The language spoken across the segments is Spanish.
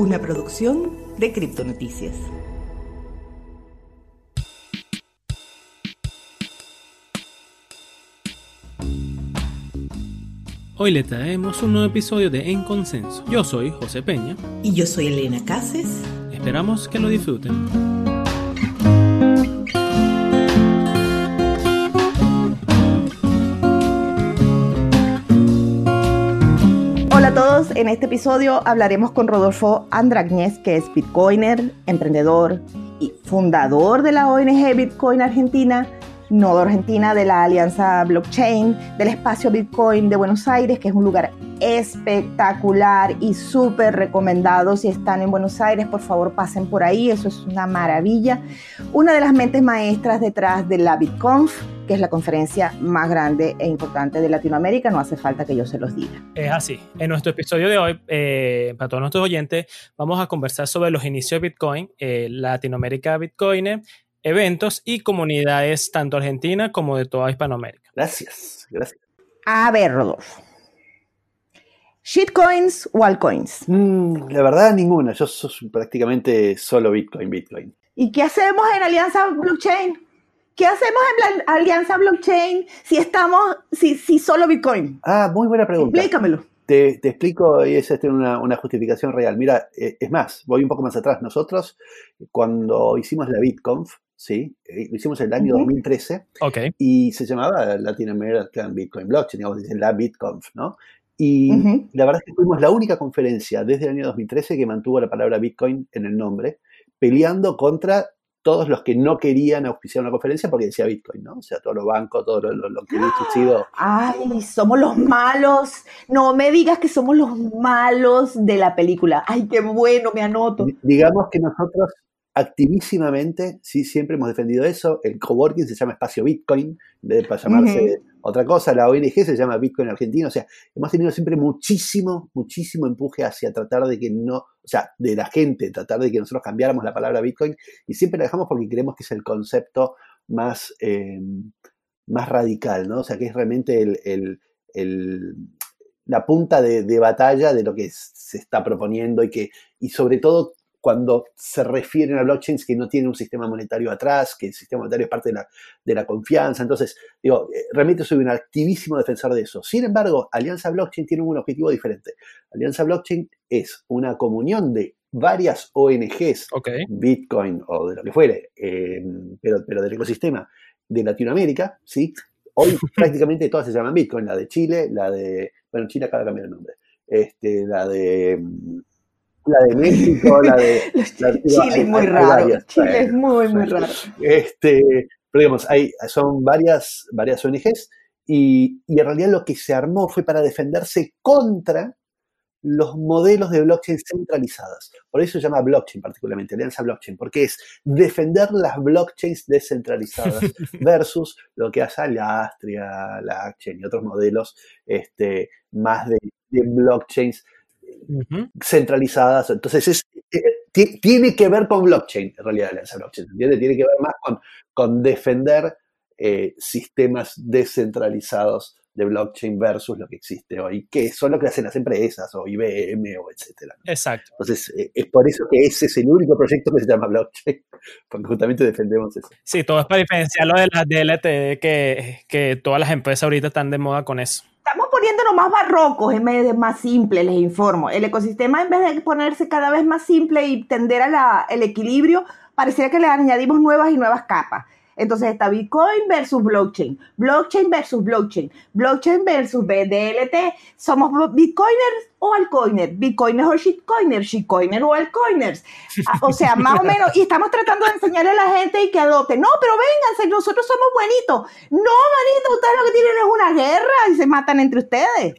una producción de Criptonoticias. Hoy le traemos un nuevo episodio de En Consenso. Yo soy José Peña. Y yo soy Elena Cases. Esperamos que lo disfruten. Este episodio hablaremos con Rodolfo Andragñez, que es bitcoiner, emprendedor y fundador de la ONG Bitcoin Argentina, Nodo Argentina de la Alianza Blockchain, del espacio Bitcoin de Buenos Aires, que es un lugar espectacular y súper recomendado. Si están en Buenos Aires, por favor pasen por ahí, eso es una maravilla. Una de las mentes maestras detrás de la BitConf, que es la conferencia más grande e importante de Latinoamérica, no hace falta que yo se los diga. Es así. En nuestro episodio de hoy, eh, para todos nuestros oyentes, vamos a conversar sobre los inicios de Bitcoin, eh, Latinoamérica Bitcoiner, eventos y comunidades tanto argentina como de toda Hispanoamérica. Gracias, gracias. A ver, Rodolfo. ¿Shitcoins o altcoins? Mm, la verdad, ninguna. Yo soy prácticamente solo Bitcoin, Bitcoin. ¿Y qué hacemos en Alianza Blockchain? ¿Qué hacemos en la Alianza Blockchain si estamos, si, si solo Bitcoin? Ah, muy buena pregunta. Explícamelo. Te, te explico y esa es una, una, justificación real. Mira, eh, es más, voy un poco más atrás. Nosotros, cuando hicimos la BitConf, ¿sí? Eh, lo hicimos en el año Uh -huh. 2013 okay. y se llamaba Latin American Bitcoin Blockchain, digamos, la BitConf, ¿no? Y uh -huh. la verdad es que fuimos la única conferencia desde el año 2013 que mantuvo la palabra Bitcoin en el nombre, peleando contra todos los que no querían auspiciar una conferencia porque decía Bitcoin, ¿no? O sea, todos los bancos, todo lo, lo, lo que hubiese sido. Ay, somos los malos. No me digas que somos los malos de la película. Ay, qué bueno, me anoto. Digamos que nosotros activísimamente, sí, siempre hemos defendido eso. El coworking se llama Espacio Bitcoin, en vez de llamarse uh -huh. otra cosa. La ONG se llama Bitcoin Argentina. O sea, hemos tenido siempre muchísimo, muchísimo empuje hacia tratar de que no, o sea, de la gente, tratar de que nosotros cambiáramos la palabra Bitcoin. Y siempre la dejamos porque creemos que es el concepto más, eh, más radical, ¿no? O sea, que es realmente el, el, el la punta de, de, batalla de lo que se está proponiendo y que, y sobre todo cuando se refieren a blockchains que no tienen un sistema monetario atrás, que el sistema monetario es parte de la, de la confianza. Entonces, digo, eh, realmente soy un activísimo defensor de eso. Sin embargo, Alianza Blockchain tiene un objetivo diferente. Alianza Blockchain es una comunión de varias ONGs, okay. Bitcoin o de lo que fuere, eh, pero, pero del ecosistema de Latinoamérica, ¿sí? Hoy prácticamente todas se llaman Bitcoin, la de Chile, la de, bueno, Chile acaba de cambiar el nombre, este, la de la de México, la de... La, Chile es muy raro, varias, Chile es muy, muy raro. Este, pero digamos, hay, son varias, varias ONGs y, y, en realidad lo que se armó fue para defenderse contra los modelos de blockchain centralizadas. Por eso se llama blockchain particularmente, alianza blockchain, porque es defender las blockchains descentralizadas versus lo que hace la Astria, la Action y otros modelos este, más de, de blockchains Uh -huh. centralizadas. Entonces, es, eh, tiene que ver con blockchain, en realidad, Alianza Blockchain, ¿entiendes? Tiene que ver más con, con defender eh, sistemas descentralizados de blockchain versus lo que existe hoy, que son lo que hacen las empresas, o IBM, o etcétera. Exacto. Entonces, eh, es por eso que ese es el único proyecto que se llama blockchain, porque justamente defendemos eso. Sí, todo es para diferenciarlo de las DLT, que, que todas las empresas ahorita están de moda con eso poniéndonos más barrocos en vez de más simples, les informo. El ecosistema, en vez de ponerse cada vez más simple y tender al equilibrio, pareciera que le añadimos nuevas y nuevas capas. Entonces está Bitcoin versus blockchain, blockchain versus blockchain, blockchain versus BDLT. ¿Somos bitcoiners o altcoiners? ¿Bitcoiners o shitcoiners? ¿Shitcoiners o altcoiners? O sea, más o menos. Y estamos tratando de enseñarle a la gente y que adopte. No, pero vénganse, nosotros somos buenitos. No, manito, ustedes lo que tienen es una guerra y se matan entre ustedes.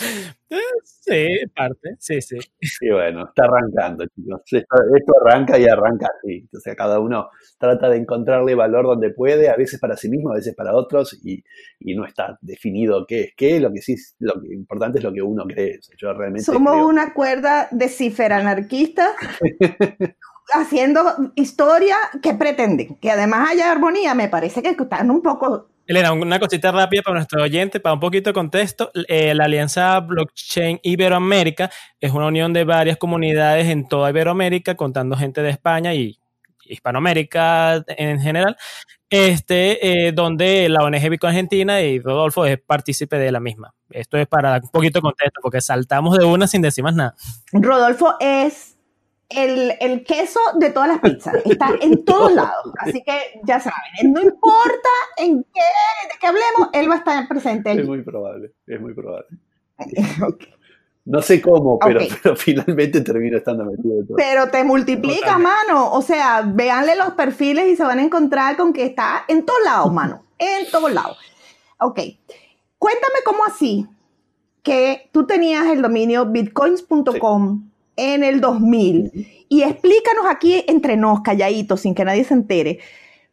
Sí, parte, sí, sí. Y bueno, está arrancando, chicos. Esto, esto, arranca y arranca así. O sea, cada uno trata de encontrarle valor donde puede, a veces para sí mismo, a veces para otros, y, y no está definido qué es qué. Lo que sí es lo que importante es lo que uno cree. O sea, yo realmente Somos creo... una cuerda de ciferanarquistas haciendo historia que pretenden. Que además haya armonía, me parece que están un poco Elena, una cosita rápida para nuestro oyente, para un poquito de contexto. Eh, la Alianza Blockchain Iberoamérica es una unión de varias comunidades en toda Iberoamérica, contando gente de España y Hispanoamérica en general, este, eh, donde la ONG Bitcoin Argentina y Rodolfo es partícipe de la misma. Esto es para un poquito de contexto, porque saltamos de una sin decir más nada. Rodolfo es el, queso de todas las pizzas. Está en todos lados. Así que ya saben, no importa en qué, de qué hablemos, él va a estar presente. Es muy probable, es muy probable. No sé cómo, pero, finalmente termino estando metido. todo. Pero te multiplica, mano. O sea, véanle los perfiles y se van a encontrar con que está en todos lados, mano. En todos lados. Ok. Cuéntame cómo así que tú tenías el dominio bitcoins.com en el 2000. Y explícanos aquí entre nos, calladitos, sin que nadie se entere,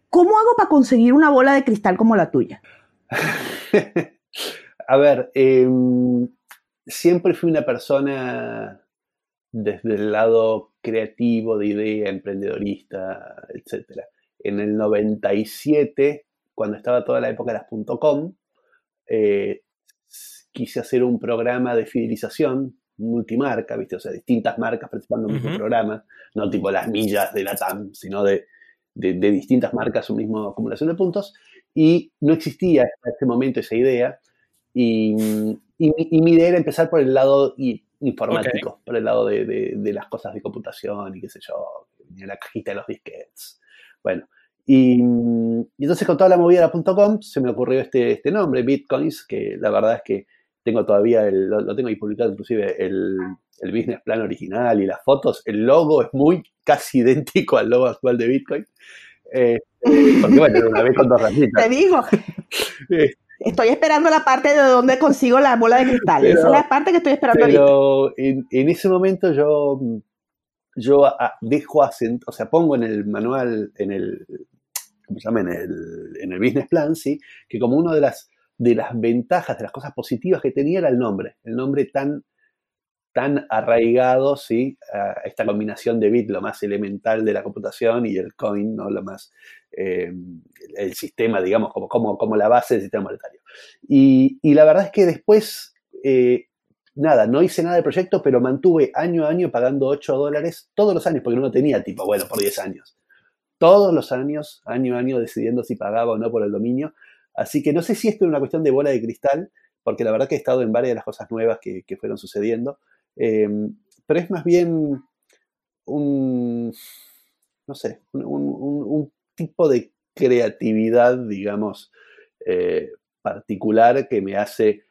¿cómo hago para conseguir una bola de cristal como la tuya? A ver, em, siempre fui una persona desde el lado creativo, de idea, emprendedorista, etc. En el 97, cuando estaba toda la época de las .com, eh, quise hacer un programa de fidelización multimarca, ¿viste? O sea, distintas marcas participando en un mismo programa, no tipo las millas de la TAM, sino de, distintas marcas, un mismo acumulación de puntos. Y no existía hasta ese momento esa idea. Y, mi idea era empezar por el lado informático, por el lado de, las cosas de computación y qué sé yo, la cajita de los disquets. Bueno, y, entonces con toda la movida de .com se me ocurrió este, este nombre, Bitcoins, que la verdad es que tengo todavía, el, lo, tengo ahí publicado inclusive el, el, business plan original y las fotos. El logo es muy casi idéntico al logo actual de Bitcoin. Eh, porque bueno, una vez con dos ramitas. Te digo. Estoy esperando la parte de donde consigo la bola de cristal. Esa es la parte que estoy esperando pero En, en, ese momento yo, yo dejo asent, o sea, pongo en el manual, en el, ¿cómo se llama? En el, en el business plan, sí, que como una de las de las ventajas, de las cosas positivas que tenía era el nombre, el nombre tan, tan arraigado, ¿sí? Esta combinación de bit, lo más elemental de la computación, y el coin, ¿no? Lo más, eh, el sistema, digamos, como, como, como, la base del sistema monetario. Y, la verdad es que después, eh, nada, no hice nada del proyecto, pero mantuve año a año pagando 8 dólares todos los años, porque no tenía tipo, bueno, por 10 años. Todos los años, año a año, decidiendo si pagaba o no por el dominio, Así que no sé si esto es una cuestión de bola de cristal, porque la verdad que he estado en varias de las cosas nuevas que, fueron sucediendo, em, pero es más bien un, no sé, un, tipo de creatividad, digamos, eh, particular que me hace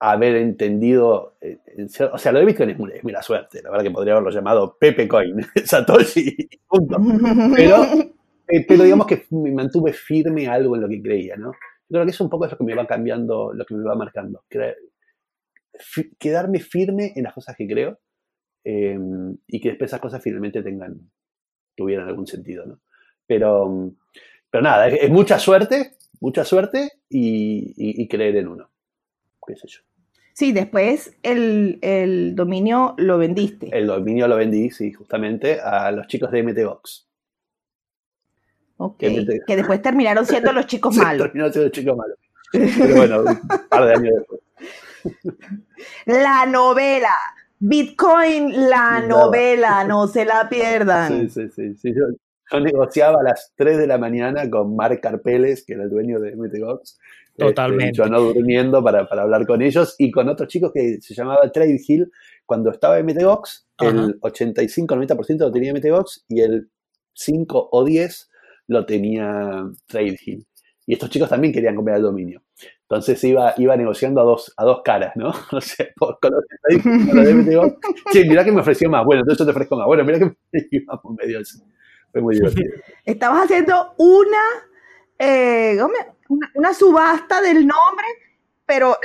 haber entendido, eh, o sea, lo de Bitcoin es, muy, suerte, la verdad que podría haberlo llamado Pepe Coin, Satoshi, punto. Pero eh, pero digamos que me mantuve firme algo en lo que creía, ¿no? Yo creo que eso un poco es lo que me va cambiando, lo que me va marcando. quedarme firme en las cosas que creo em, y que después esas cosas finalmente tengan, tuvieran algún sentido, ¿no? Pero, pero nada, es, mucha suerte, mucha suerte y, creer en uno. ¿Qué sé yo? Sí, después el, el, dominio lo vendiste. El dominio lo vendí, sí, justamente a los chicos de MTVox. Ok, que, después terminaron siendo los chicos malos. terminaron siendo los chicos malos. Pero bueno, un par de años después. La novela. Bitcoin, la novela, no se la pierdan. Sí, sí, sí. Yo, negociaba a las 3 de la mañana con Mark Carpeles, que era el dueño de MTGOX. Este, Totalmente. yo no durmiendo para, para, hablar con ellos y con otros chicos que se llamaba Trade Hill. Cuando estaba en MTGOX, el 85-90% lo tenía MTGOX y el 5 o 10 lo tenía Trade Hill. Y estos chicos también querían comprar el dominio. Entonces iba, iba negociando a dos, a dos caras, ¿no? O sea, por, con los mira que me ofreció más. Bueno, entonces yo te ofrezco más. Bueno, mira que me medio. Fue muy divertido. Estabas haciendo una, eh, una, una subasta del nombre, pero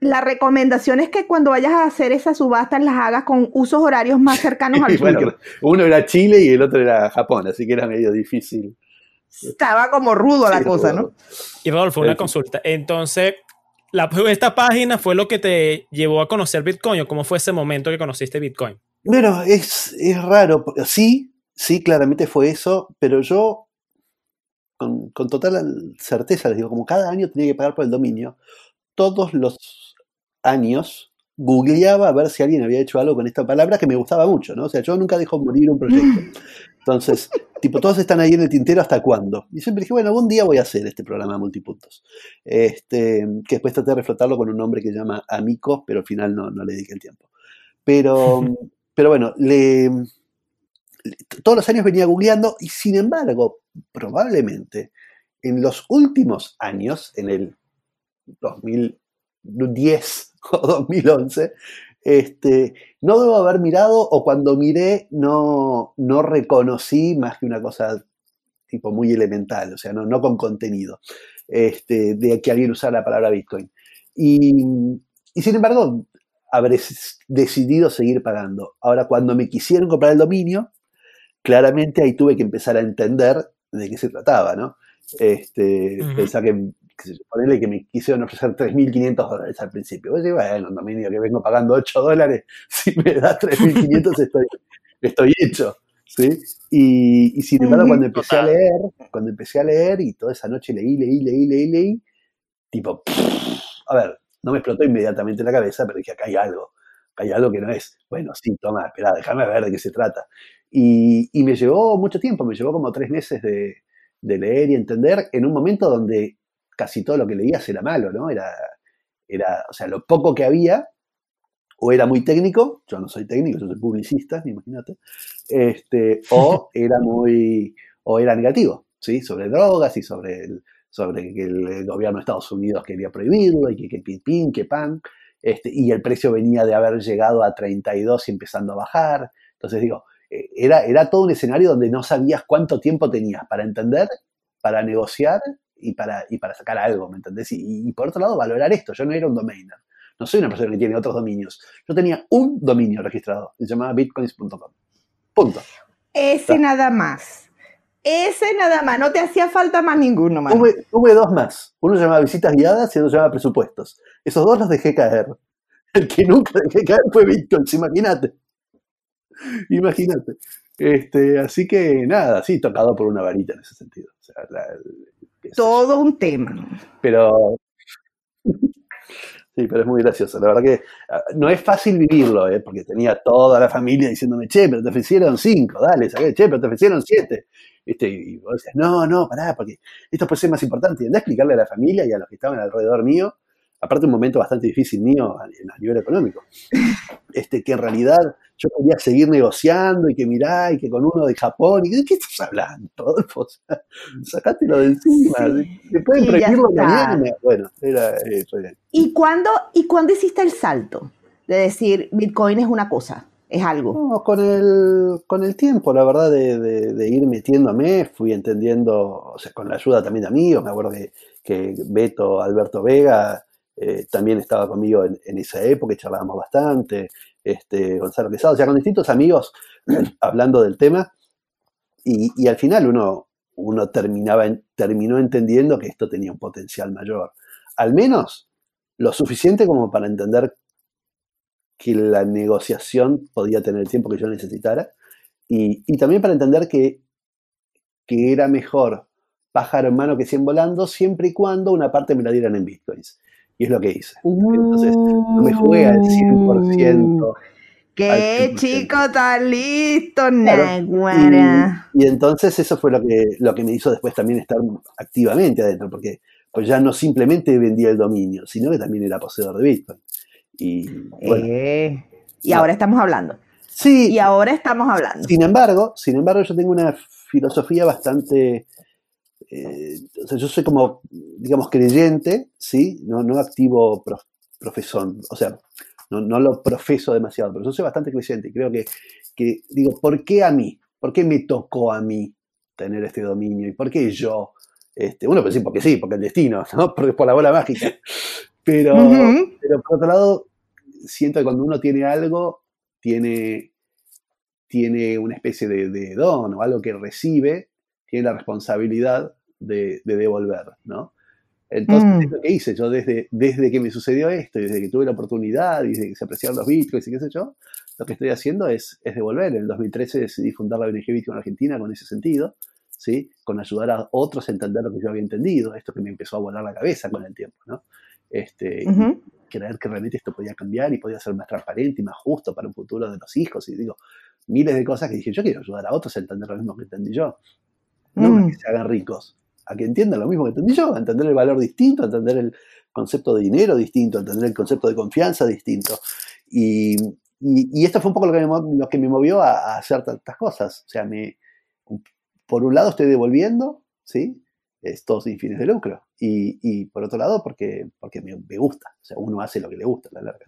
la recomendación es que cuando vayas a hacer esas subastas las hagas con usos horarios más cercanos al bueno, Uno era Chile y el otro era Japón, así que era medio difícil. Estaba como rudo la cosa, ¿no? Y Rodolfo, una consulta. Entonces, la, esta página fue lo que te llevó a conocer Bitcoin, o cómo fue ese momento que conociste Bitcoin. Bueno, es, es raro. Sí, sí, claramente fue eso, pero yo con, con total certeza, les digo, como cada año tenía que pagar por el dominio, todos los años googleaba a ver si alguien había hecho algo con esta palabra que me gustaba mucho, ¿no? O sea, yo nunca dejo morir un proyecto. Entonces, tipo, todos están ahí en el tintero hasta cuándo. Y siempre dije, bueno, algún día voy a hacer este programa de multipuntos. Este, que después traté de reflotarlo con un nombre que se llama Amico, pero al final no, no le dediqué el tiempo. Pero, pero bueno, le, todos los años venía googleando y sin embargo, probablemente en los últimos años, en el 2010 o 2011, este, no debo haber mirado o cuando miré no, no reconocí más que una cosa tipo muy elemental, o sea, no, no con contenido, este, de que alguien usara la palabra Bitcoin. Y, y sin embargo, habré decidido seguir pagando. Ahora, cuando me quisieron comprar el dominio, claramente ahí tuve que empezar a entender de qué se trataba, ¿no? Este, Pensar que, que, ponerle que me quisieron ofrecer 3.500 dólares al principio. Yo bueno, un dominio que vengo pagando 8 dólares, si me da 3.500 estoy, estoy hecho. ¿sí? Y, y sin embargo, cuando empecé a leer, cuando empecé a leer y toda esa noche leí, leí, leí, leí, leí, tipo, a ver, no me explotó inmediatamente la cabeza, pero dije, acá hay algo, acá hay algo que no es. Bueno, sí, toma, espera, déjame ver de qué se trata. Y, y, me llevó mucho tiempo, me llevó como tres meses de, de, leer y entender en un momento donde casi todo lo que leías era malo, ¿no? Era, era, o sea, lo poco que había, o era muy técnico, yo no soy técnico, yo soy publicista, imagínate, este, o era muy, o era negativo, ¿sí? Sobre drogas y sobre el, sobre que el gobierno de Estados Unidos quería prohibirlo y que, que pin, que pan, este, y el precio venía de haber llegado a 32 y empezando a bajar. Entonces digo, eh, era, era todo un escenario donde no sabías cuánto tiempo tenías para entender, para negociar y para, y para sacar algo, ¿me entendés? Y, y, por otro lado, valorar esto. Yo no era un domainer. No soy una persona que tiene otros dominios. Yo tenía un dominio registrado. Se llamaba bitcoins.com. Punto. Ese ¿Está? nada más. Ese nada más. No te hacía falta más ninguno más. Tuve, tuve dos más. Uno se llamaba visitas guiadas y otro se llamaba presupuestos. Esos dos los dejé caer. El que nunca dejé caer fue bitcoins, imagínate. Imagínate. Este, así que nada, sí, tocado por una varita en ese sentido. O sea, la, Todo un tema. Pero. Sí, pero es muy gracioso. La verdad que no es fácil vivirlo, ¿eh? porque tenía toda la familia diciéndome, che, pero te ofrecieron cinco, dale, saqué, che, pero te ofrecieron siete. Este, y vos decías, no, no, pará, porque esto puede ser más importante. Y andá a explicarle a la familia y a los que estaban alrededor mío, aparte un momento bastante difícil mío a, a nivel económico, este, que en realidad yo quería seguir negociando y que mirá, y que con uno de Japón, y ¿de qué estás hablando, Rodolfo? O sea, sacátelo de encima, sí. te pueden premirlo mañana. Bueno, era eso. Era. ¿Y cuándo, ¿Y cuándo hiciste el salto de decir Bitcoin es una cosa? Es algo. No, con el, con el tiempo, la verdad, de, de, de, ir metiéndome, fui entendiendo, o sea, con la ayuda también de amigos, me acuerdo que, que Beto, Alberto Vega, eh, también estaba conmigo en, esa época y charlábamos bastante este, Gonzalo Quesado, o sea, con distintos amigos hablando del tema, y, al final uno, uno terminaba, terminó entendiendo que esto tenía un potencial mayor, al menos lo suficiente como para entender que la negociación podía tener el tiempo que yo necesitara, y, y también para entender que, que era mejor pájaro en mano que 100 volando, siempre y cuando una parte me la dieran en bitcoins. Y es lo que hice. Entonces, no me jugué al 100%. ¡Qué chico tan listo, claro. y, y, entonces eso fue lo que, lo que me hizo después también estar activamente adentro, porque pues ya no simplemente vendía el dominio, sino que también era poseedor de Bitcoin. Y, bueno, eh, y no. ahora estamos hablando. Sí. Y ahora estamos hablando. Sin embargo, sin embargo, yo tengo una filosofía bastante eh, o sea, yo soy como, digamos, creyente, ¿sí? No, no activo prof, profesor, o sea, no, no, lo profeso demasiado, pero yo soy bastante creyente y creo que, que, digo, ¿por qué a mí? ¿Por qué me tocó a mí tener este dominio? ¿Y por qué yo? Este, uno puede decir porque sí, porque el destino, ¿no? Porque por la bola mágica. Pero, uh -huh. pero por otro lado, siento que cuando uno tiene algo, tiene, tiene una especie de, de don o algo que recibe, tiene la responsabilidad de, de devolver, ¿no? Entonces, mm. es lo que hice yo desde, desde que me sucedió esto, desde que tuve la oportunidad, y desde que se apreciaron los bitcoins y qué sé yo, lo que estoy haciendo es, es devolver. En el 2013 decidí fundar la ONG Bitcoin Argentina con ese sentido, ¿sí? Con ayudar a otros a entender lo que yo había entendido, esto que me empezó a volar la cabeza con el tiempo, ¿no? Este, creer que realmente esto podía cambiar y podía ser más transparente y más justo para un futuro de los hijos. Y digo, miles de cosas que dije, yo quiero ayudar a otros a entender lo mismo que entendí yo. No mm. que se hagan ricos, a que entiendan lo mismo que entendí yo, a entender el valor distinto, a entender el concepto de dinero distinto, a entender el concepto de confianza distinto. Y, esto fue un poco lo que me, lo que me movió a, hacer tantas cosas. O sea, me, por un lado estoy devolviendo, ¿sí? Esto sin fines de lucro. Y, por otro lado, porque, porque me, me, gusta. O sea, uno hace lo que le gusta a la larga.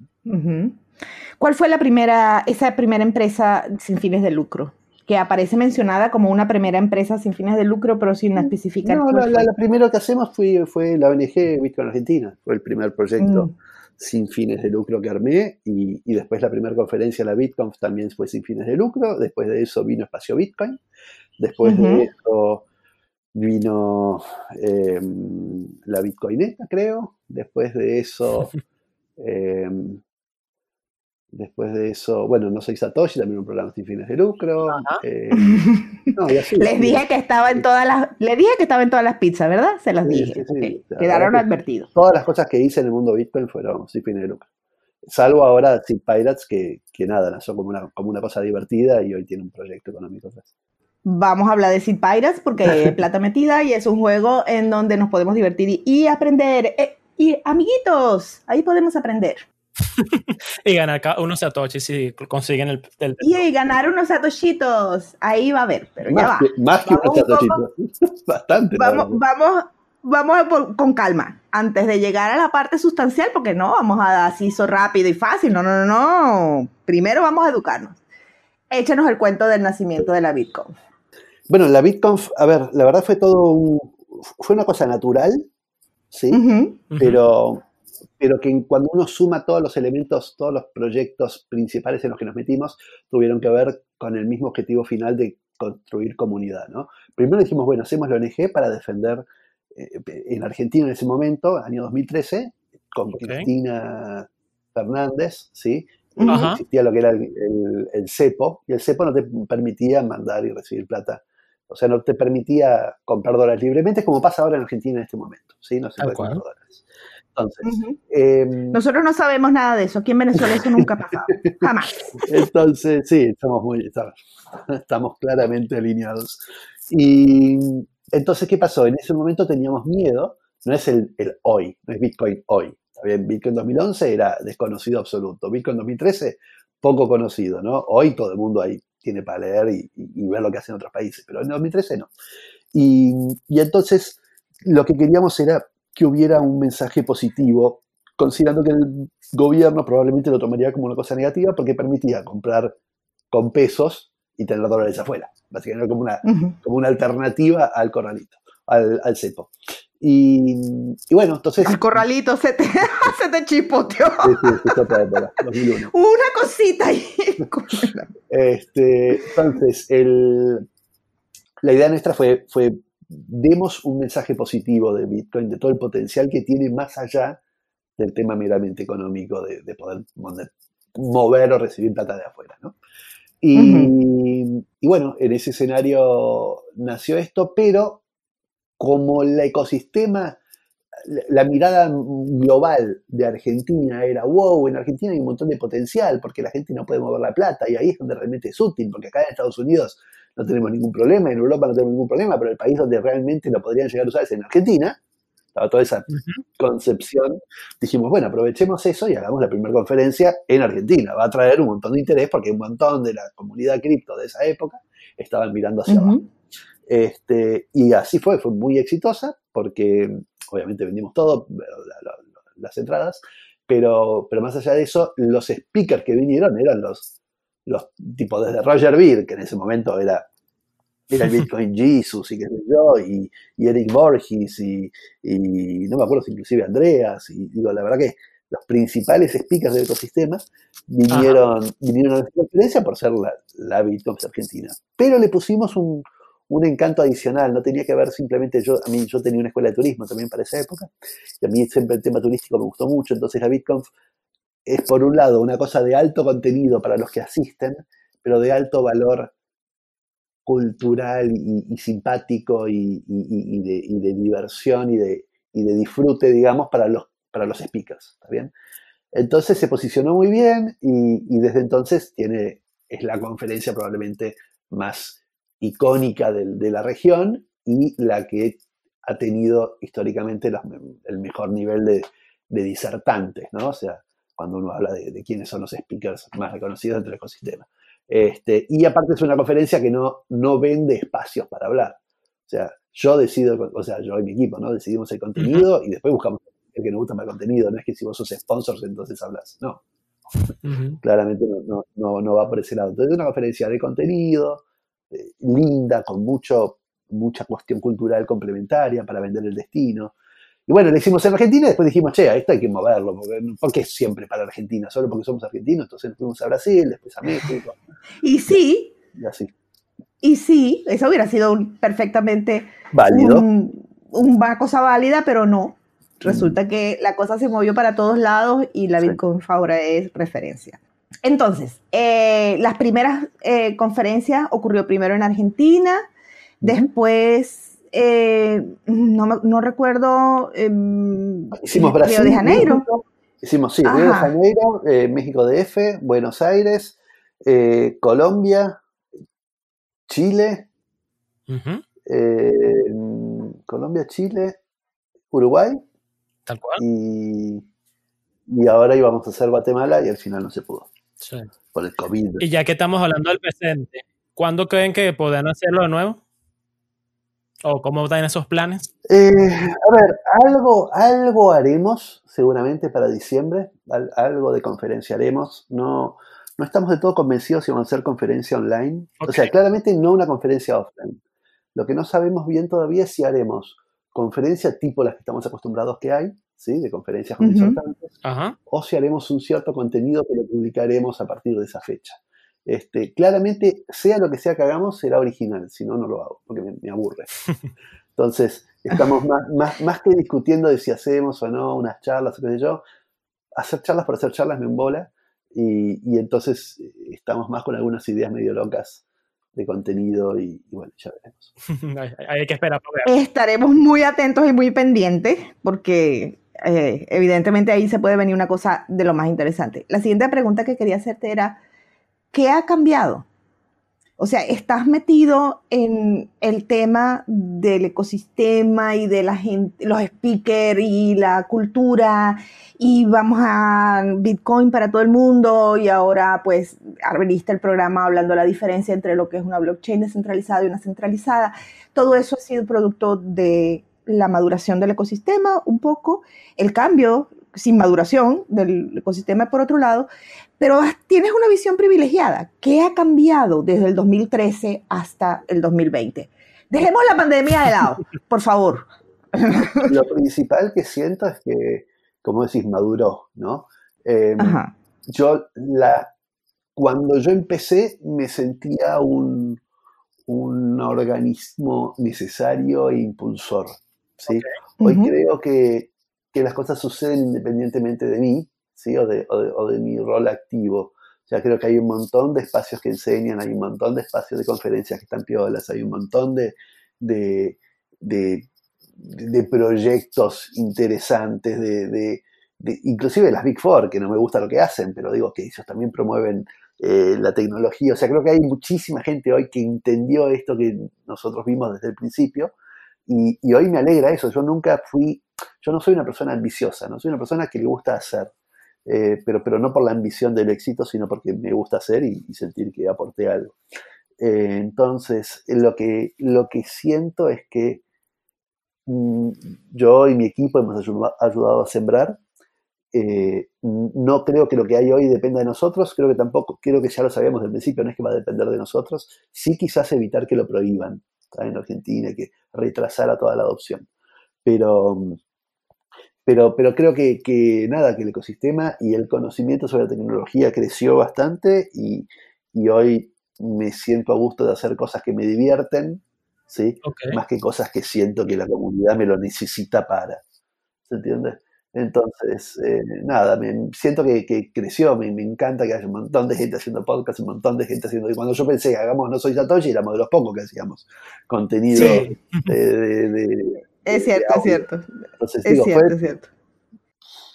¿Cuál fue la primera, esa primera empresa sin fines de lucro? Que aparece mencionada como una primera empresa sin fines de lucro, pero sin especificar. No, la, la, primero que hacemos fue, fue la ONG Bitcoin Argentina. Fue el primer proyecto. Mm sin fines de lucro que armé y, y después la primera conferencia, la BitConf, también fue sin fines de lucro. Después de eso vino Espacio Bitcoin. Después de eso vino eh, la Bitcoineta, creo. Después de eso eh, Después de eso, bueno, no soy Satoshi, también un programa sin fines de lucro. Eh, les dije que estaba en todas las, les dije que estaba en todas las pizzas, ¿verdad? Se las dije. Quedaron advertidos. Todas las cosas que hice en el mundo Bitcoin fueron sin fines de lucro. Salvo ahora Sin Pirates, que, que nada, nació como una, como una cosa divertida y hoy tiene un proyecto económico. Vamos a hablar de Sin Pirates porque hay plata metida y es un juego en donde nos podemos divertir y, aprender. Eh, y amiguitos, ahí podemos aprender. y ganar unos satoshis si consiguen el, Y ganar unos satoshitos. Ahí va a haber, pero más ya va. Más que unos satoshitos. Bastante. Vamos, vamos, vamos con calma. Antes de llegar a la parte sustancial, porque no vamos a dar así eso rápido y fácil. No, no, no, no. Primero vamos a educarnos. Échenos el cuento del nacimiento de la Bitcoin. Bueno, la Bitcoin, a ver, la verdad fue todo un, fue una cosa natural, ¿sí? Pero pero que cuando uno suma todos los elementos, todos los proyectos principales en los que nos metimos, tuvieron que ver con el mismo objetivo final de construir comunidad. ¿no? Primero dijimos, bueno, hacemos la ONG para defender eh, en Argentina en ese momento, año 2013, con Cristina Fernández, ¿sí? Existía lo que era el, el, CEPO, y el CEPO no te permitía mandar y recibir plata. O sea, no te permitía comprar dólares libremente, como pasa ahora en Argentina en este momento. ¿sí? No se puede comprar dólares. Entonces, em, nosotros no sabemos nada de eso. Aquí en Venezuela eso nunca ha pasado. Jamás. Entonces, sí, estamos muy, estamos, claramente alineados. Y entonces, ¿qué pasó? En ese momento teníamos miedo. No es el, el hoy, no es Bitcoin hoy. Bien, Bitcoin 2011 era desconocido absoluto. Bitcoin 2013, poco conocido, ¿no? Hoy todo el mundo ahí tiene para leer y, y, ver lo que hacen otros países, pero en 2013 no. Y, y entonces lo que queríamos era que hubiera un mensaje positivo, considerando que el gobierno probablemente lo tomaría como una cosa negativa porque permitía comprar con pesos y tener dólares afuera, básicamente como una, como una alternativa al corralito, al, al cepo. Y, y, bueno, entonces... El corralito se te, se te chipoteó. Una cosita ahí. este, entonces, el, la idea nuestra fue, fue demos un mensaje positivo de Bitcoin, de todo el potencial que tiene más allá del tema meramente económico de, poder mover o recibir plata de afuera. ¿no? Y, y, bueno, en ese escenario nació esto, pero como el ecosistema, la mirada global de Argentina era, wow, en Argentina hay un montón de potencial porque la gente no puede mover la plata y ahí es donde realmente es útil, porque acá en Estados Unidos no tenemos ningún problema, en Europa no tenemos ningún problema, pero el país donde realmente lo podrían llegar a usar es en Argentina. Estaba toda esa concepción. Dijimos, bueno, aprovechemos eso y hagamos la primera conferencia en Argentina. Va a traer un montón de interés porque un montón de la comunidad cripto de esa época estaban mirando hacia abajo. Este, y así fue, fue muy exitosa porque obviamente vendimos todo, las entradas, pero, pero más allá de eso, los speakers que vinieron eran los los tipos desde Roger Beer, que en ese momento era, era el Bitcoin Jesus y qué sé yo, y, Eric Borges, y, no me acuerdo si inclusive Andreas, y digo, la verdad que los principales speakers del ecosistema vinieron, vinieron a la conferencia por ser la, la Bitcoin Argentina. Pero le pusimos un, un encanto adicional, no tenía que ver simplemente yo, a mí yo tenía una escuela de turismo también para esa época, y a mí siempre el tema turístico me gustó mucho, entonces la BitConf es por un lado una cosa de alto contenido para los que asisten, pero de alto valor cultural y, simpático y, de, diversión y de, de disfrute, digamos, para los, para los speakers, ¿está bien? Entonces se posicionó muy bien y, desde entonces tiene, es la conferencia probablemente más icónica de, la región y la que ha tenido históricamente el mejor nivel de, disertantes, ¿no? O sea, cuando uno habla de, quiénes son los speakers más reconocidos dentro del ecosistema. Este, y aparte es una conferencia que no, no vende espacios para hablar. O sea, yo decido, o sea, yo y mi equipo, ¿no? Decidimos el contenido y después buscamos el que nos gusta más el contenido. No es que si vos sos sponsors entonces hablas. No. Claramente no, no, no, va por ese lado. Entonces es una conferencia de contenido, eh, linda, con mucho, mucha cuestión cultural complementaria para vender el destino. Y bueno, le hicimos en Argentina y después dijimos, che, esto hay que moverlo, porque, ¿por qué siempre para Argentina? Solo porque somos argentinos, entonces fuimos a Brasil, después a México. Y sí. Y así. Y sí, eso hubiera sido perfectamente válido. una cosa válida, pero no. Resulta que la cosa se movió para todos lados y la Bitcoin Faura es referencia. Entonces, eh, las primeras eh, conferencias ocurrió primero en Argentina, después, eh, no, recuerdo, em, hicimos Brasil, Río de Janeiro. Hicimos, sí, Río de Janeiro, México DF, Buenos Aires, Colombia, Chile, Colombia, Chile, Uruguay y, ahora íbamos a hacer Guatemala y al final no se pudo. Por el COVID. Y ya que estamos hablando del presente, ¿cuándo creen que podrán hacerlo de nuevo? ¿O cómo están esos planes? Eh, a ver, algo, algo haremos seguramente para diciembre, algo de conferencia haremos. No, no estamos de todo convencidos si vamos a hacer conferencia online. O sea, claramente no una conferencia offline. Lo que no sabemos bien todavía es si haremos conferencia tipo las que estamos acostumbrados que hay, ¿sí? de conferencias con uh o si haremos un cierto contenido que lo publicaremos a partir de esa fecha. Este, claramente, sea lo que sea que hagamos, será original, si no, no lo hago, porque me, aburre. Entonces, estamos más, más, que discutiendo de si hacemos o no unas charlas o qué sé yo, hacer charlas por hacer charlas me embola, y, y entonces eh, estamos más con algunas ideas medio locas de contenido y, bueno, ya veremos. hay, que esperar. Estaremos muy atentos y muy pendientes porque eh, evidentemente ahí se puede venir una cosa de lo más interesante. La siguiente pregunta que quería hacerte era, ¿qué ha cambiado? O sea, estás metido en el tema del ecosistema y de los speakers y la cultura y vamos a Bitcoin para todo el mundo y ahora pues abriste el programa hablando la diferencia entre lo que es una blockchain descentralizada y una centralizada. Todo eso ha sido producto de la maduración del ecosistema un poco, el cambio sin maduración del ecosistema por otro lado, pero tienes una visión privilegiada. ¿Qué ha cambiado desde el 2013 hasta el 2020? Dejemos la pandemia de lado, por favor. Lo principal que siento es que como decís, maduró, ¿no? Em, yo, la, cuando yo empecé, me sentía un, un organismo necesario e impulsor, ¿sí? Hoy creo que, que, las cosas suceden independientemente de mí, ¿sí? O de, o de, mi rol activo. O sea, creo que hay un montón de espacios que enseñan, hay un montón de espacios de conferencias que están piolas, hay un montón de, de, de de proyectos interesantes, de, inclusive las Big Four, que no me gusta lo que hacen, pero digo que ellos también promueven eh, la tecnología. O sea, creo que hay muchísima gente hoy que entendió esto que nosotros vimos desde el principio y, hoy me alegra eso. Yo nunca fui, yo no soy una persona ambiciosa, no soy una persona que le gusta hacer. Eh, pero, pero no por la ambición del éxito, sino porque me gusta hacer y, sentir que aporté algo. Eh, entonces, lo que, lo que siento es que Mm, yo y mi equipo hemos ayudado a sembrar. Eh, no creo que lo que hay hoy dependa de nosotros, creo que tampoco, creo que ya lo sabíamos del principio, no es que va a depender de nosotros, sí quizás evitar que lo prohíban en Argentina, que retrasara toda la adopción. Pero, pero, pero creo que, que, nada, que el ecosistema y el conocimiento sobre la tecnología creció bastante y, y hoy me siento a gusto de hacer cosas que me divierten, ¿sí? Más que cosas que siento que la comunidad me lo necesita para. ¿Se entiende? Entonces, eh, nada, me, siento que, creció, me, encanta que haya un montón de gente haciendo podcast, un montón de gente haciendo... Y cuando yo pensé, hagamos No Soy Satoshi, éramos de los pocos que hacíamos contenido de, Es cierto, es cierto. Entonces, es cierto, es cierto.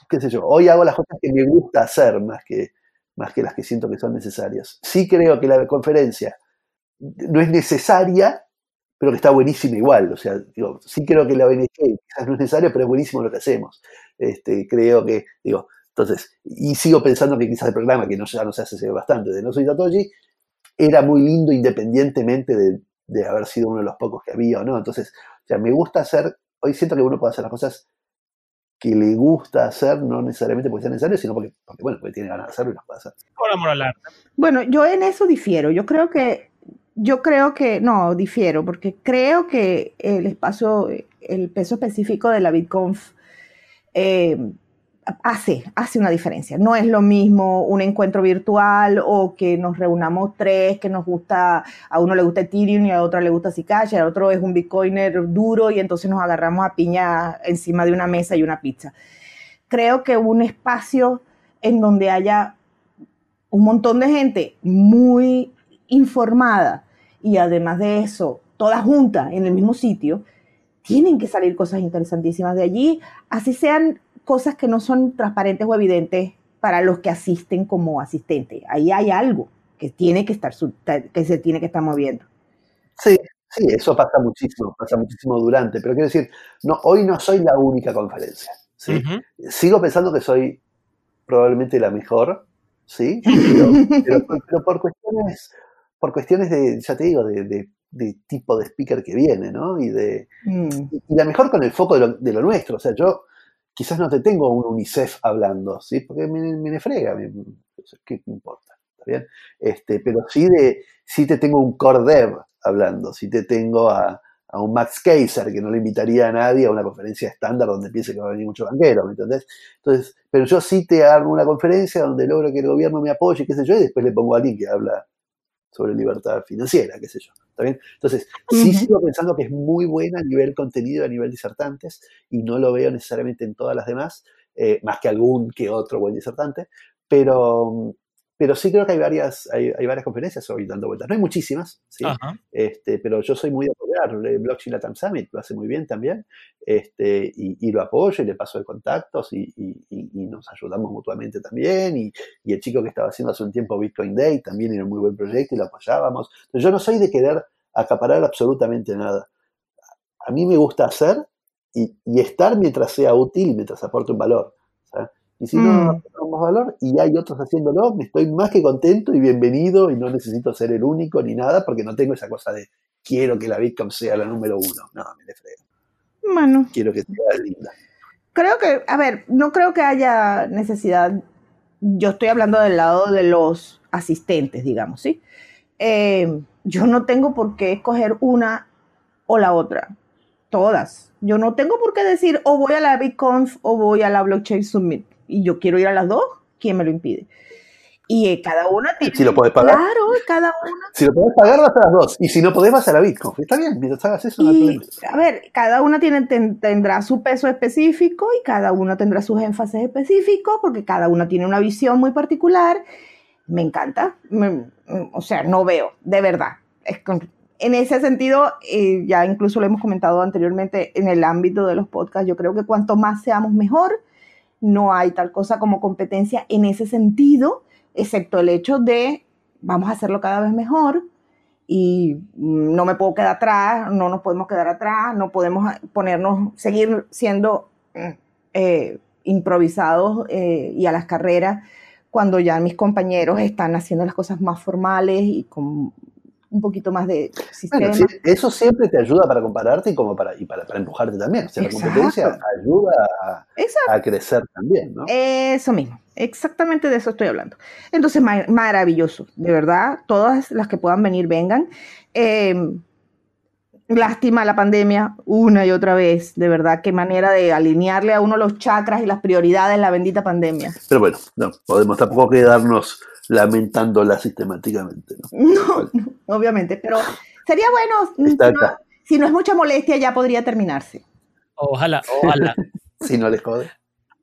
Qué sé yo, hoy hago las cosas que me gusta hacer más que, más que las que siento que son necesarias. Sí creo que la conferencia no es necesaria, pero que está buenísima igual. O sea, digo, sí creo que la ONG quizás no es necesaria, pero es buenísimo lo que hacemos. Este, creo que, digo, entonces, y sigo pensando que quizás el programa, que no, ya no se hace bastante, de No Soy Satoshi, era muy lindo independientemente de, de, haber sido uno de los pocos que había o no. Entonces, o sea, me gusta hacer, hoy siento que uno puede hacer las cosas que le gusta hacer, no necesariamente porque sea necesario, sino porque, porque bueno, porque tiene ganas de hacerlo y las puede hacer. Por amor al arte. Bueno, yo en eso difiero. Yo creo que yo creo que, no, difiero, porque creo que el espacio, el peso específico de la BitConf eh, hace, hace una diferencia. No es lo mismo un encuentro virtual o que nos reunamos tres, que nos gusta, a uno le gusta Ethereum y a otro le gusta Zcash, a otro es un Bitcoiner duro y entonces nos agarramos a piña encima de una mesa y una pizza. Creo que un espacio en donde haya un montón de gente muy informada y además de eso, todas juntas en el mismo sitio, tienen que salir cosas interesantísimas de allí, así sean cosas que no son transparentes o evidentes para los que asisten como asistentes. Ahí hay algo que tiene que estar, que se tiene que estar moviendo. Sí, sí, eso pasa muchísimo, pasa muchísimo durante, pero quiero decir, no, hoy no soy la única conferencia. ¿sí? Sigo pensando que soy probablemente la mejor, ¿sí? pero por cuestiones por cuestiones de, ya te digo, de, tipo de speaker que viene, ¿no? Y de mm. y, la mejor con el foco de lo, nuestro. O sea, yo quizás no te tengo un UNICEF hablando, ¿sí? Porque me, me frega, ¿qué importa? ¿Está bien? Este, pero sí, de, sí te tengo un core dev hablando, sí te tengo a, un Max Kaiser, que no le invitaría a nadie a una conferencia estándar donde piense que va a venir mucho banquero, ¿me entendés? Entonces, pero yo sí te hago una conferencia donde logro que el gobierno me apoye, qué sé yo, y después le pongo a alguien que habla sobre libertad financiera, qué sé yo. ¿Está bien? Entonces, sí sigo pensando que es muy buena a nivel contenido, a nivel disertantes, y no lo veo necesariamente en todas las demás, eh, más que algún que otro buen disertante, pero, pero sí creo que hay varias, hay, varias conferencias hoy dando vueltas. No hay muchísimas, ¿sí? este, pero yo soy muy de apoyar. Blockchain Latam Summit lo hace muy bien también. Este, y, lo apoyo y le paso de contactos y, nos ayudamos mutuamente también. Y, el chico que estaba haciendo hace un tiempo Bitcoin Day también era un muy buen proyecto y lo apoyábamos. Entonces, yo no soy de querer acaparar absolutamente nada. A mí me gusta hacer y, estar mientras sea útil y mientras aporte un valor. Y si no mm. tenemos valor y hay otros haciéndolo, me estoy más que contento y bienvenido y no necesito ser el único ni nada porque no tengo esa cosa de quiero que la Bitcoin sea la número uno. No, me le frego. Bueno. Quiero que sea linda. Creo que, a ver, no creo que haya necesidad. Yo estoy hablando del lado de los asistentes, digamos, ¿sí? Eh, yo no tengo por qué escoger una o la otra. Todas. Yo no tengo por qué decir o voy a la BitConf o voy a la Blockchain Summit y yo quiero ir a las dos, ¿quién me lo impide? Y eh, cada una tiene. Si lo puedes pagar. Claro, cada una. Si lo puedes pagar, vas a las dos. Y si no podés, vas a la Bitcoin. Está bien, mientras hagas eso, no hay A ver, cada una tiene, tendrá su peso específico y cada una tendrá sus énfasis específicos, porque cada una tiene una visión muy particular. Me encanta. o sea, no veo, de verdad. en ese sentido, eh, ya incluso lo hemos comentado anteriormente en el ámbito de los podcasts, yo creo que cuanto más seamos mejor no hay tal cosa como competencia en ese sentido, excepto el hecho de vamos a hacerlo cada vez mejor y no me puedo quedar atrás, no nos podemos quedar atrás, no podemos ponernos, seguir siendo eh, improvisados eh, y a las carreras cuando ya mis compañeros están haciendo las cosas más formales y con un poquito más de sistema. eso siempre te ayuda para compararte y como para, y para, empujarte también. O sea, la competencia ayuda a, crecer también, ¿no? Eso mismo, exactamente de eso estoy hablando. Entonces, maravilloso, de verdad, todas las que puedan venir, vengan. Em, lástima la pandemia una y otra vez, de verdad, qué manera de alinearle a uno los chakras y las prioridades la bendita pandemia. Pero bueno, no, podemos tampoco quedarnos lamentándola sistemáticamente. ¿no? No, obviamente, pero sería bueno, si no, es mucha molestia, ya podría terminarse. Ojalá, ojalá. si no les jode.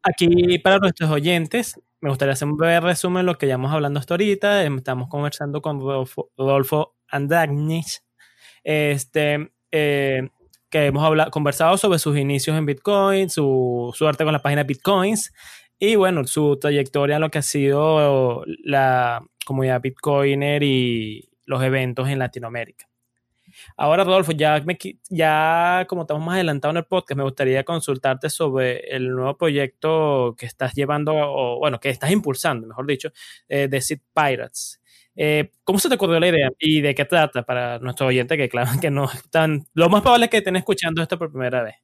aquí para nuestros oyentes, me gustaría hacer un breve resumen de lo que ya hemos hablando hasta ahorita. Estamos conversando con Rodolfo, Rodolfo este, eh, que hemos hablado, conversado sobre sus inicios en Bitcoin, su suerte con la página Bitcoins y bueno, su trayectoria en lo que ha sido la comunidad Bitcoiner y los eventos en Latinoamérica. Ahora, Rodolfo, ya, ya como estamos más adelantados en el podcast, me gustaría consultarte sobre el nuevo proyecto que estás llevando, o bueno, que estás impulsando, mejor dicho, eh, de Seed Pirates. Eh, ¿Cómo se te ocurrió la idea y de qué trata para nuestro oyente que, claro, que no están. Lo más probable es que estén escuchando esto por primera vez.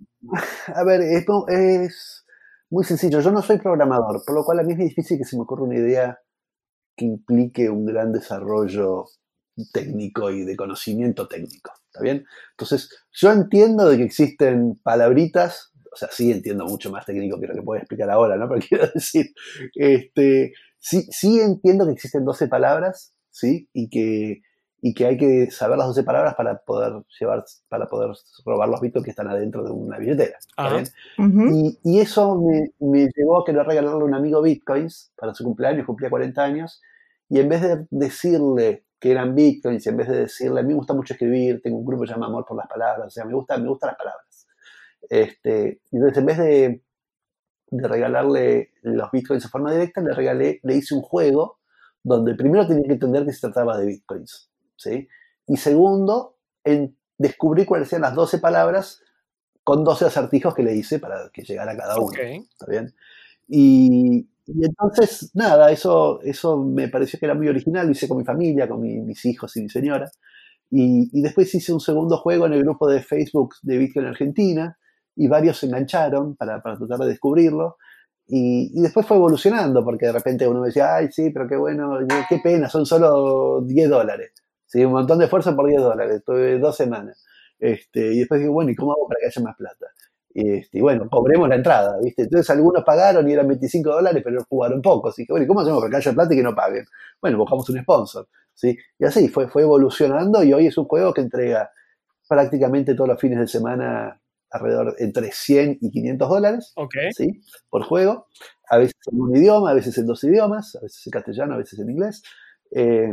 A ver, esto es muy sencillo. Yo no soy programador, por lo cual a mí es difícil que se me ocurra una idea que implique un gran desarrollo técnico y de conocimiento técnico. ¿Está bien? Entonces, yo entiendo de que existen palabritas, o sea, sí entiendo mucho más técnico que lo que puedo explicar ahora, ¿no? Pero quiero decir, este, sí, sí entiendo que existen 12 palabras, ¿sí? Y que, y que hay que saber las 12 palabras para poder llevar, para poder robar los bitcoins que están adentro de una billetera. ¿está bien? y, y, eso me, me, llevó a querer regalarle a un amigo bitcoins para su cumpleaños, cumplía 40 años, y en vez de decirle que eran bitcoins, y en vez de decirle, a mí me gusta mucho escribir, tengo un grupo que se llama Amor por las Palabras, o sea, me, gusta, me gustan las palabras. Este, entonces, en vez de, de regalarle los bitcoins de forma directa, le regalé, le hice un juego donde primero tenía que entender que se trataba de bitcoins, ¿sí? Y segundo, en, descubrí cuáles eran las 12 palabras con 12 acertijos que le hice para que llegara cada uno. ¿Está bien? Y, y, entonces, nada, eso, eso me pareció que era muy original, lo hice con mi familia, con mis hijos y mi señora. Y, y, después hice un segundo juego en el grupo de Facebook de Bitcoin Argentina y varios se engancharon para, para tratar de descubrirlo. Y, y, después fue evolucionando, porque de repente uno me decía, ay, sí, pero qué bueno, qué pena, son solo 10 dólares. ¿sí? Un montón de esfuerzo por 10 dólares, tuve dos semanas. Este, y después digo, bueno, ¿y cómo hago para que haya más plata? Y, este, y bueno, cobremos la entrada, ¿viste? Entonces algunos pagaron y eran 25 dólares, pero jugaron pocos. Y dije, bueno, ¿y cómo hacemos para que haya plata y que no paguen? Bueno, buscamos un sponsor, ¿sí? Y así fue, fue evolucionando y hoy es un juego que entrega prácticamente todos los fines de semana alrededor entre 100 y 500 dólares ¿sí? por juego, a veces en un idioma, a veces en dos idiomas, a veces en castellano, a veces en inglés, eh,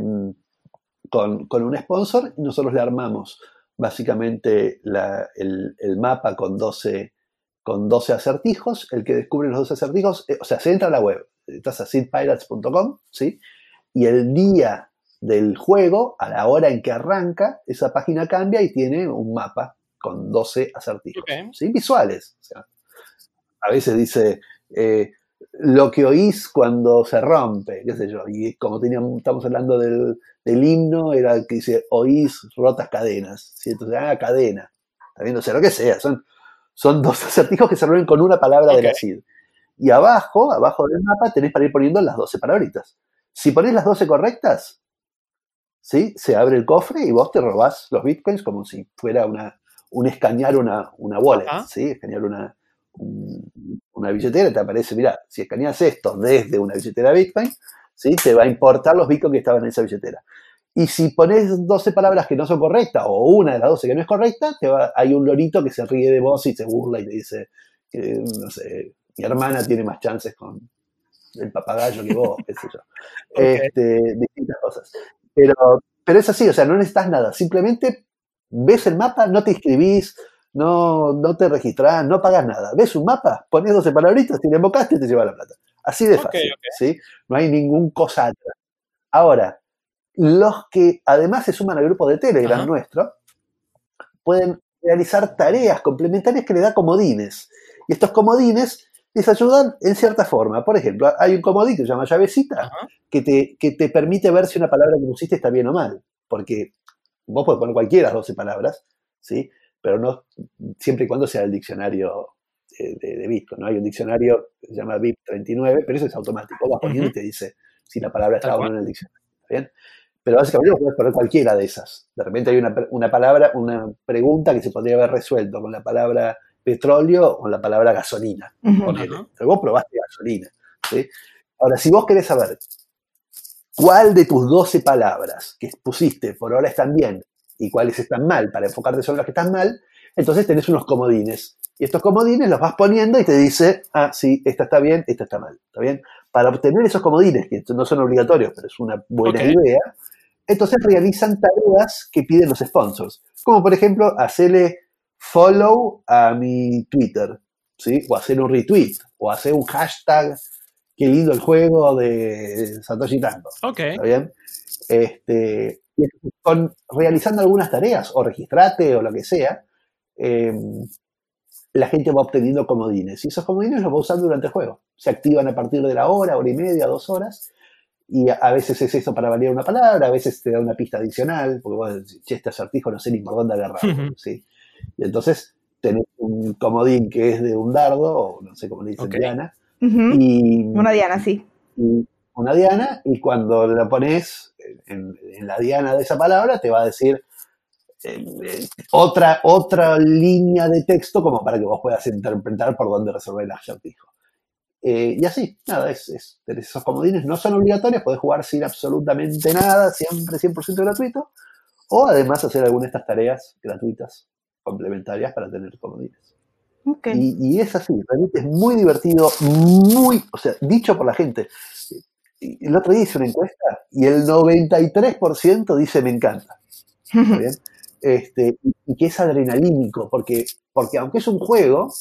con, con, un sponsor y nosotros le armamos básicamente la, el, el, mapa con 12, con 12 acertijos, el que descubre los 12 acertijos, eh, o sea, se entra a la web, estás a seedpirates.com, ¿sí? Y el día del juego, a la hora en que arranca, esa página cambia y tiene un mapa con 12 acertijos, ¿sí? visuales. O sea, a veces dice eh, lo que oís cuando se rompe, qué sé yo, y como teníamos, estamos hablando del, del himno, era que dice oís rotas cadenas, ¿sí? entonces, ah, cadena, también, o sea, lo que sea, son, son dos acertijos que se reúnen con una palabra okay. de la CID. Y abajo, abajo del mapa, tenés para ir poniendo las 12 palabritas. Si ponés las 12 correctas, ¿sí? se abre el cofre y vos te robás los bitcoins como si fuera una, un escanear una, una wallet. ¿sí? Escanear una, un, una billetera, te aparece, mira, si escaneas esto desde una billetera Bitcoin, ¿sí? Te va a importar los Bitcoin que estaban en esa billetera. Y si pones 12 palabras que no son correctas, o una de las 12 que no es correcta, te va, hay un lorito que se ríe de vos y se burla y te dice, que, no sé, mi hermana tiene más chances con el papagayo que vos, qué sé yo. Okay. Este, distintas cosas. Pero, pero es así, o sea, no necesitas nada, simplemente ves el mapa, no te inscribís, no, no te registrás, no pagas nada. Ves un mapa, pones 12 palabritas, te invocaste y te lleva la plata. Así de fácil, okay, okay. ¿sí? No hay ningún cosa atrás. Ahora, los que además se suman al grupo de Telegram nuestro, pueden realizar tareas complementarias que le da comodines. Y estos comodines les ayudan en cierta forma. Por ejemplo, hay un comodín que se llama llavecita, que te, que te permite ver si una palabra que pusiste está bien o mal. Porque vos podés poner cualquiera 12 palabras, ¿sí? Pero no siempre y cuando sea el diccionario de, de, de Bitcoin, ¿no? Hay un diccionario que se llama BIP 39, pero eso es automático. Vas poniendo y te dice si la palabra está o no en el diccionario. ¿Está bien? Pero básicamente puedes poner cualquiera de esas. De repente hay una, una palabra, una pregunta que se podría haber resuelto con la palabra petróleo o con la palabra gasolina. Uh -huh. Vos probaste gasolina. ¿sí? Ahora, si vos querés saber cuál de tus 12 palabras que pusiste por ahora están bien y cuáles están mal para enfocarte sobre las que están mal, entonces tenés unos comodines Y estos comodines los vas poniendo y te dice, ah, sí, esta está bien, esta está mal, ¿está bien? Para obtener esos comodines, que no son obligatorios, pero es una buena idea, entonces realizan tareas que piden los sponsors. Como por ejemplo, hacerle follow a mi Twitter, ¿sí? O hacer un retweet, o hacer un hashtag, qué lindo el juego de Satoshi Tango. Ok. ¿Está bien? Este, y con, realizando algunas tareas, o registrate o lo que sea, eh, la gente va obteniendo comodines. Y esos comodines los va usando durante el juego. Se activan a partir de la hora, hora y media, dos horas. Y a, a veces es eso para variar una palabra, a veces te da una pista adicional, porque vos decís, che, este acertijo no sé ni por dónde agarrarlo. Ujú. ¿sí? Y entonces tenés un comodín que es de un dardo, o no sé cómo le dicen. Diana, y, Una Diana, sí. y una diana y cuando la pones en, en la diana de esa palabra te va a decir eh, eh, otra, otra línea de texto como para que vos puedas interpretar por dónde resolver el acertijo. Eh, y así, nada, es, es- esos comodines no son obligatorios, podés jugar sin absolutamente nada, siempre 100% gratuito, o además hacer alguna de estas tareas gratuitas complementarias para tener comodines. Ok. Y, y es así, realmente es muy divertido, muy, o sea, dicho por la gente. El otro día hice una encuesta y el 93% dice me encanta. Este, y, que es adrenalínico, porque, porque aunque es un juego,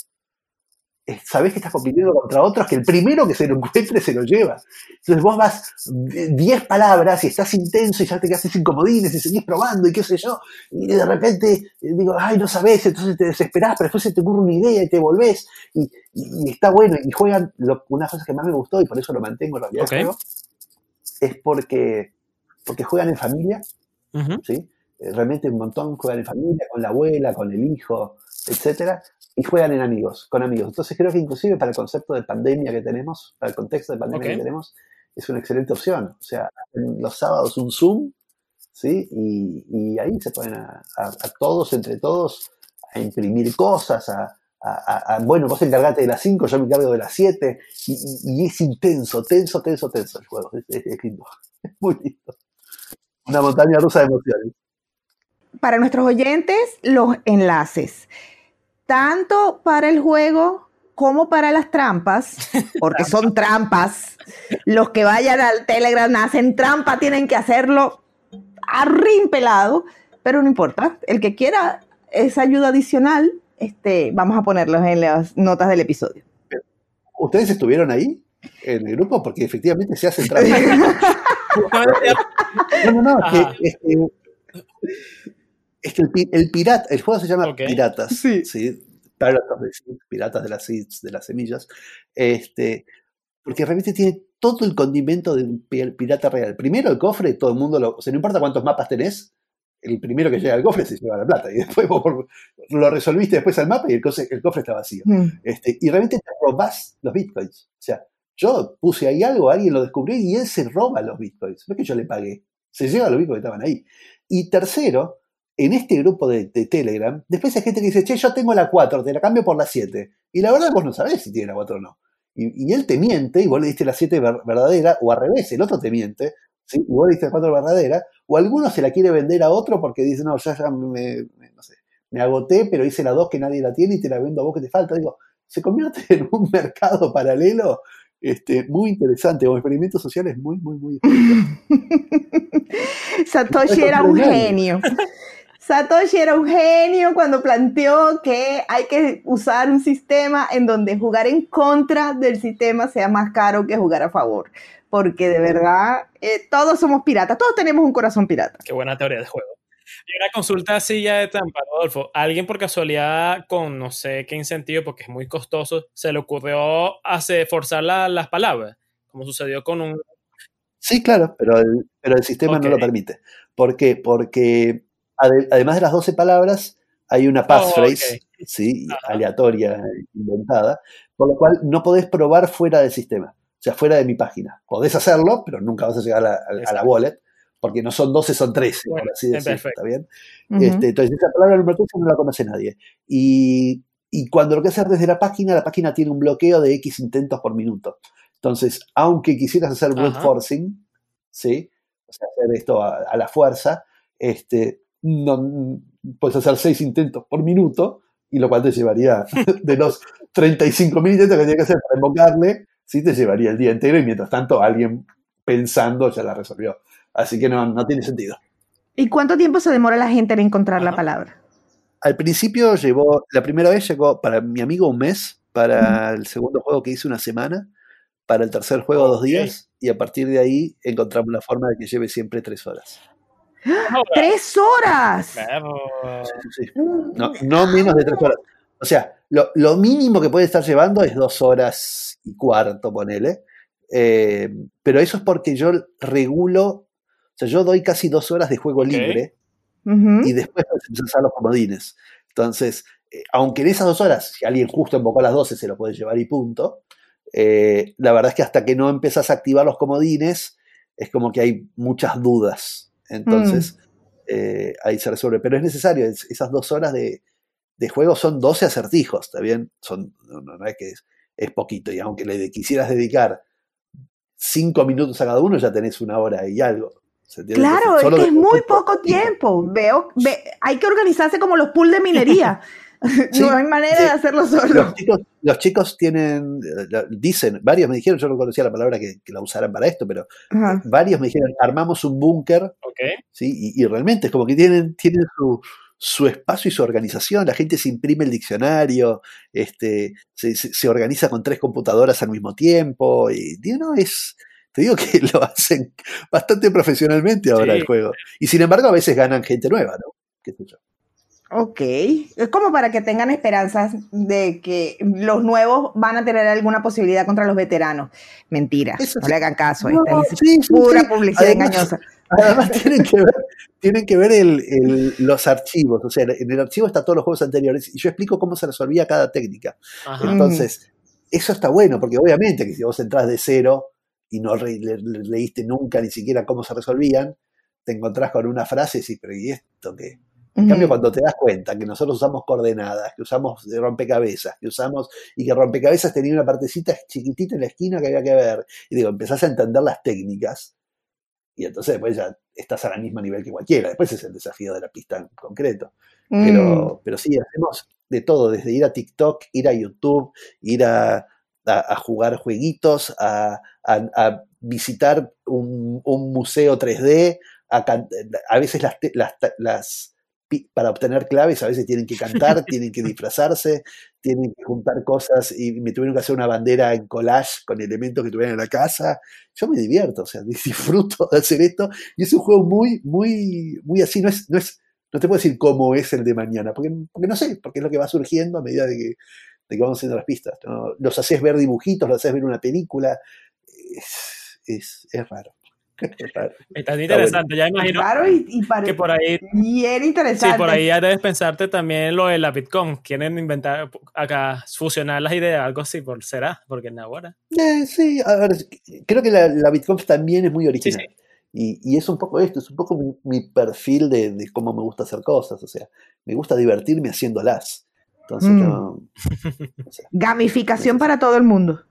eh, sabés que estás compitiendo contra otros que el primero que se lo encuentre se lo lleva. Entonces vos vas eh, 10 palabras y estás intenso y ya te quedas sin comodines y seguís probando y qué sé yo, y de repente eh, digo, ay, no sabés, entonces te desesperás, pero después se te ocurre una idea y te volvés y, y- y está bueno. Y juegan, lo- una cosa que más me gustó y por eso lo mantengo en realidad, Ok. el juego, es porque, porque juegan en familia. ¿sí? Eh, Realmente un montón juegan en familia, con la abuela, con el hijo, etcétera, y juegan en amigos, con amigos. Entonces creo que inclusive para el concepto de pandemia que tenemos, para el contexto de pandemia que tenemos, es una excelente opción. O sea, los sábados un Zoom, ¿sí? Y, y ahí se a, a- a todos, entre todos, a imprimir cosas, a, a- a- bueno, vos encargate de las 5, yo me encargo de las 7, y, y- y es intenso, tenso, tenso, tenso el juego. Es, es- es lindo, es muy lindo. Una montaña rusa de emociones. Para nuestros oyentes, los enlaces. Tanto para el juego como para las trampas, porque son trampas. Los que vayan al Telegram hacen trampa, tienen que hacerlo arrimpelado, pero no importa. El que quiera esa ayuda adicional, este, vamos a ponerlos en las notas del episodio. ¿Ustedes estuvieron ahí en el grupo? Porque efectivamente se hacen trampas. No, no, no, es que, es que, es que el, el pirata, el juego se llama Ok. Piratas, Sí. ¿sí? The Seeds, Piratas de las seeds, de las semillas, este, porque realmente tiene todo el condimento de un pi- pirata real. Primero el cofre, todo el mundo lo, o sea, no importa cuántos mapas tenés, el primero que llega al cofre se lleva la plata y después vos lo resolviste después al mapa y el cofre, el cofre está vacío. Mm. Este, y realmente te robás los bitcoins. O sea, yo puse ahí algo, alguien lo descubrió y él se roba los bitcoins. No es que yo le pagué, se lleva los bitcoins que estaban ahí. Y tercero, en este grupo de, de Telegram, después hay gente que dice, che, yo tengo la 4, te la cambio por la 7. Y la verdad vos no sabés si tiene la 4 o no. Y, y él te miente y vos le diste la 7 ver- verdadera, o al revés, el otro te miente, ¿sí? y vos diste la 4 verdadera, o alguno se la quiere vender a otro porque dice, no, ya, ya me, me- no sé, me agoté, pero hice la 2 que nadie la tiene y te la vendo a vos que te falta. Digo, se convierte en un mercado paralelo este, muy interesante, un experimento social es muy, muy, muy... Satoshi era un genio. Satoshi era un genio cuando planteó que hay que usar un sistema en donde jugar en contra del sistema sea más caro que jugar a favor. Porque de verdad, eh, todos somos piratas, todos tenemos un corazón pirata. Qué buena teoría de juego. Y una consulta así ya de trampa, Rodolfo. ¿Alguien por casualidad, con no sé qué incentivo, porque es muy costoso, se le ocurrió hacer, forzar la- las palabras? Como sucedió con un... Sí, claro, pero el, pero el sistema no lo permite. ¿Por qué? Porque ade- además de las 12 palabras, hay una passphrase, ok. ¿sí? Ajá. aleatoria, inventada, por lo cual no podés probar fuera del sistema, sea, fuera de mi página. Podés hacerlo, pero nunca vas a llegar a la, a la Exacto. wallet, porque no son 12, son 13, Bueno, por así decirlo, perfecto. ¿está bien? Este, entonces, esa palabra número 13 no la conoce nadie. Y, y cuando lo que hacer desde la página, la página tiene un bloqueo de X intentos por minuto. Entonces, aunque quisieras hacer brute forcing, ¿sí? O sea, hacer esto a, a la fuerza, este, no, puedes hacer seis intentos por minuto, y lo cual te llevaría de los 35 mil intentos que tenía que hacer para invocarle, sí te llevaría el día entero y mientras tanto alguien pensando ya la resolvió. Así que no, no tiene sentido. ¿Y cuánto tiempo se demora la gente en encontrar la palabra? Al principio llevó, la primera vez llegó para mi amigo un mes, para el segundo juego que hice una semana, para el tercer juego dos días, y a partir de ahí encontramos la forma de que lleve siempre tres horas. ¡Tres horas! No, no, menos de tres horas. O sea, lo, lo, mínimo que puede estar llevando es dos horas y cuarto, ponele. Eh, pero eso es porque yo regulo, o sea, yo doy casi dos horas de juego libre y después usar los comodines. Entonces, eh, aunque en esas dos horas, si alguien justo invocó a las 12, se lo puede llevar y punto, eh, la verdad es que hasta que no empezás a activar los comodines, es como que hay muchas dudas. Entonces, mm. ahí se resuelve. Pero es necesario, esas dos horas de, de, juego son 12 acertijos, ¿está bien? Son, no, es que es, es, poquito. Y aunque le quisieras dedicar cinco minutos a cada uno, ya tenés una hora y algo. Claro, es que es muy poco tiempo. Veo, hay que organizarse como los pools de minería. no hay manera de hacerlo solo. Los chicos, tienen, dicen, varios me dijeron, yo no conocía la palabra que, la usaran para esto, pero varios me dijeron, armamos un búnker. ¿sí? Y, realmente es como que tienen, tienen su, su espacio y su organización. La gente se imprime el diccionario, este, se, organiza con tres computadoras al mismo tiempo. Y no, es, te digo que lo hacen bastante profesionalmente ahora el juego. Y sin embargo, a veces ganan gente nueva, ¿no? ¿Qué sé yo? Ok, es como para que tengan esperanzas de que los nuevos van a tener alguna posibilidad contra los veteranos. Mentira, no le hagan caso, esta es pura publicidad engañosa. Además tienen que ver, tienen que ver el, los archivos, o sea, en el archivo están todos los juegos anteriores y yo explico cómo se resolvía cada técnica. Entonces, eso está bueno, porque obviamente que si vos entras de cero y no leíste nunca ni siquiera cómo se resolvían, te encontrás con una frase y decís, pero ¿y esto qué? En cambio, cuando te das cuenta que nosotros usamos coordenadas, que usamos rompecabezas, que usamos, y que rompecabezas tenía una partecita chiquitita en la esquina que había que ver, y digo, empezás a entender las técnicas, y entonces después ya estás al mismo nivel que cualquiera. Después es el desafío de la pista en concreto. Pero, mm. pero sí, hacemos de todo, desde ir a TikTok, ir a YouTube, ir a, jugar jueguitos, a, visitar un, museo 3D, a, veces las, las para obtener claves a veces tienen que cantar, tienen que disfrazarse, tienen que juntar cosas y me tuvieron que hacer una bandera en collage con elementos que tuvieran en la casa. Yo me divierto, o sea, disfruto de hacer esto y es un juego muy, muy, muy así, no es, no es, no te puedo decir cómo es el de mañana, porque, porque no sé, porque es lo que va surgiendo a medida de que, de que vamos haciendo las pistas. Los haces ver dibujitos, los haces ver una película, es, es raro. Está interesante, ya imagino y, que por ahí. Bien interesante. Sí, por ahí ya debes pensarte también lo de la Bitcoin. Quieren inventar acá, fusionar las ideas, algo así, por, ¿será? Porque en ahora. Eh, sí, a ver, creo que la, Bitcoin también es muy original. Y, es un poco esto, es un poco mi, perfil de, cómo me gusta hacer cosas. O sea, me gusta divertirme haciéndolas. Entonces, mm. Gamificación para todo el mundo.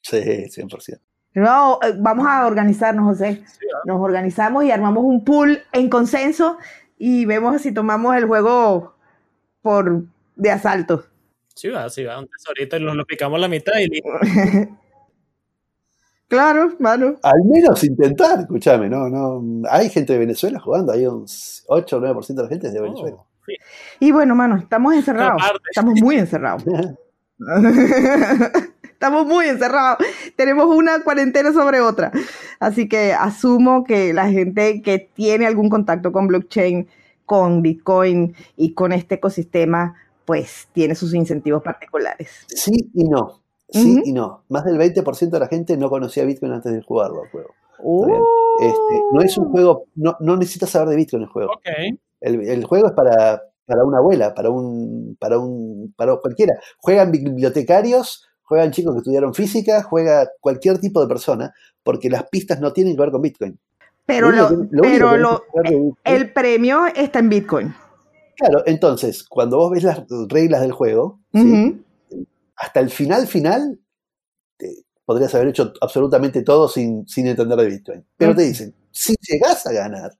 Sí, 100%. No, eh, vamos a organizarnos, José. Nos organizamos y armamos un pool en consenso y vemos si tomamos el juego por de asalto. Sí, va, sí, va. Un tesorito y lo, picamos la mitad y claro, mano. Al menos intentar, escúchame, no, no. Hay gente de Venezuela jugando, hay un 8 o 9% de la gente de oh, Venezuela. Y bueno, mano, estamos encerrados. Estamos muy encerrados. Estamos muy encerrados. Tenemos una cuarentena sobre otra. Así que asumo que la gente que tiene algún contacto con blockchain, con Bitcoin y con este ecosistema, pues tiene sus incentivos particulares. Sí y no. Sí y no. Más del 20% de la gente no conocía Bitcoin antes de jugarlo al juego. Este, no es un juego, no, no, necesitas saber de Bitcoin el juego. El, el, juego es para, para una abuela, para un, para un, para cualquiera. Juegan bibliotecarios, juegan chicos que estudiaron física, juega cualquier tipo de persona, porque las pistas no tienen que ver con Bitcoin. Pero, pero el premio está en Bitcoin. Claro, entonces, cuando vos ves las reglas del juego, hasta el final, final, podrías haber hecho absolutamente todo sin, sin entender de Bitcoin. Pero te dicen, si llegás a ganar,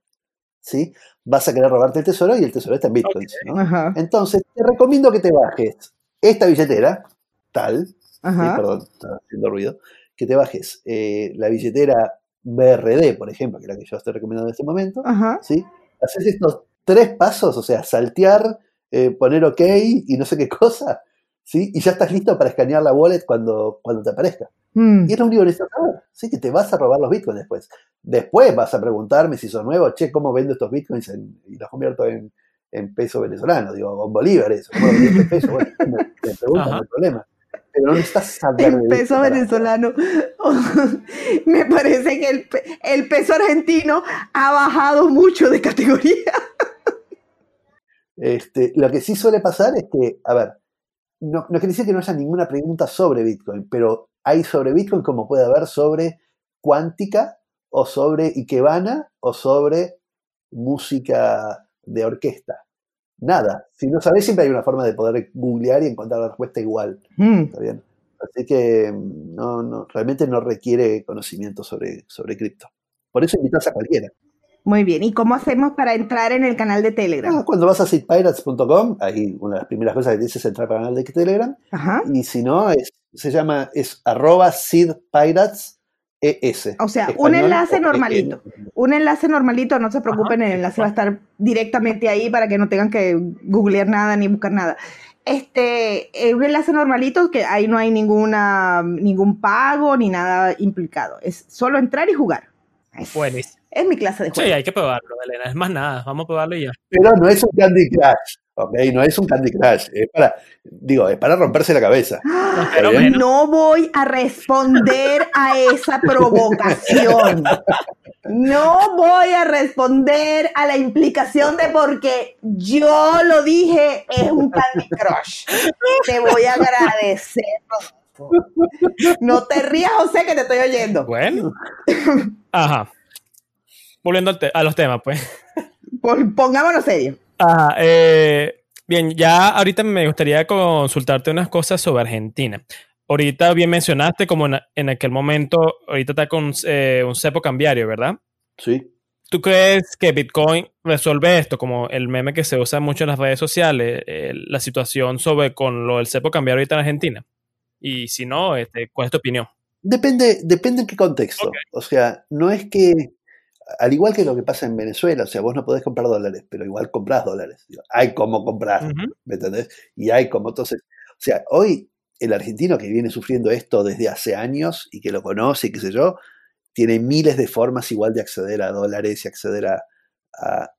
¿sí? Vas a querer robarte el tesoro y el tesoro está en bitcoins. ¿no? Entonces, te recomiendo que te bajes esta billetera, tal, perdón, está haciendo ruido, que te bajes eh, la billetera BRD, por ejemplo, que es la que yo estoy recomendando en este momento, ¿sí? Haces estos tres pasos, o sea, saltear, eh, poner OK y no sé qué cosa, ¿sí? Y ya estás listo para escanear la wallet cuando, cuando te aparezca. Mm. Y es lo único que necesitas saber, ¿sí? Que te vas a robar los bitcoins después. Después vas a preguntarme si son nuevos, che, ¿cómo vendo estos bitcoins y los convierto en, en peso venezolano? Digo, en bolívares, ¿cómo lo peso? Bueno, me, preguntan, no hay problema pero no estás saber El peso venezolano. Me parece que el, el, peso argentino ha bajado mucho de categoría. Este, lo que sí suele pasar es que, a ver, no, no quiere decir que no haya ninguna pregunta sobre Bitcoin, pero hay sobre Bitcoin como puede haber sobre cuántica o sobre Ikebana o sobre música de orquesta. Nada. Si no sabes, siempre hay una forma de poder googlear y encontrar la respuesta igual. Mm. ¿Está bien? Así que no, no, realmente no requiere conocimiento sobre, sobre cripto. Por eso invitas a cualquiera. Muy bien, ¿y cómo hacemos para entrar en el canal de Telegram? Ah, cuando vas a seedpirates.com, ahí una de las primeras cosas que dices es entrar al canal de Telegram. Y si no, es, se llama, es arroba seedpirates. ES. O sea, un enlace normalito. Un enlace normalito, no se preocupen, el enlace va a estar directamente ahí para que no tengan que googlear nada ni buscar nada. Este, un enlace normalito que ahí no hay ninguna, ningún pago ni nada implicado. Es solo entrar y jugar. Buenísimo. Es mi clase de juego. Sí, hay que probarlo, Elena. Es más nada, vamos a probarlo y ya. Pero no es un Candy Crush, ¿ok? No es un Candy Crush. Es para, digo, es para romperse la cabeza. No voy a responder a esa provocación. No voy a responder a la implicación de porque yo lo dije, es un Candy Crush. Te voy a agradecer. No te rías, José, que te estoy oyendo. Bueno. Ajá volviendo a los temas, pues. Pongámonos serio. Ajá, eh, bien, ya ahorita me gustaría consultarte unas cosas sobre Argentina. Ahorita bien mencionaste como en, aquel momento, ahorita está con eh, un cepo cambiario, ¿verdad? Sí. ¿Tú crees que Bitcoin resuelve esto, como el meme que se usa mucho en las redes sociales, eh, la situación sobre con lo del cepo cambiario ahorita en Argentina? Y si no, este, ¿cuál es tu opinión? Depende, depende en qué contexto. O sea, no es que al igual que lo que pasa en Venezuela, o sea, vos no podés comprar dólares, pero igual compras dólares. Hay como comprar, ¿me entendés? Y hay como, entonces, o sea, hoy el argentino que viene sufriendo esto desde hace años y que lo conoce y qué sé yo, tiene miles de formas igual de acceder a dólares y acceder a,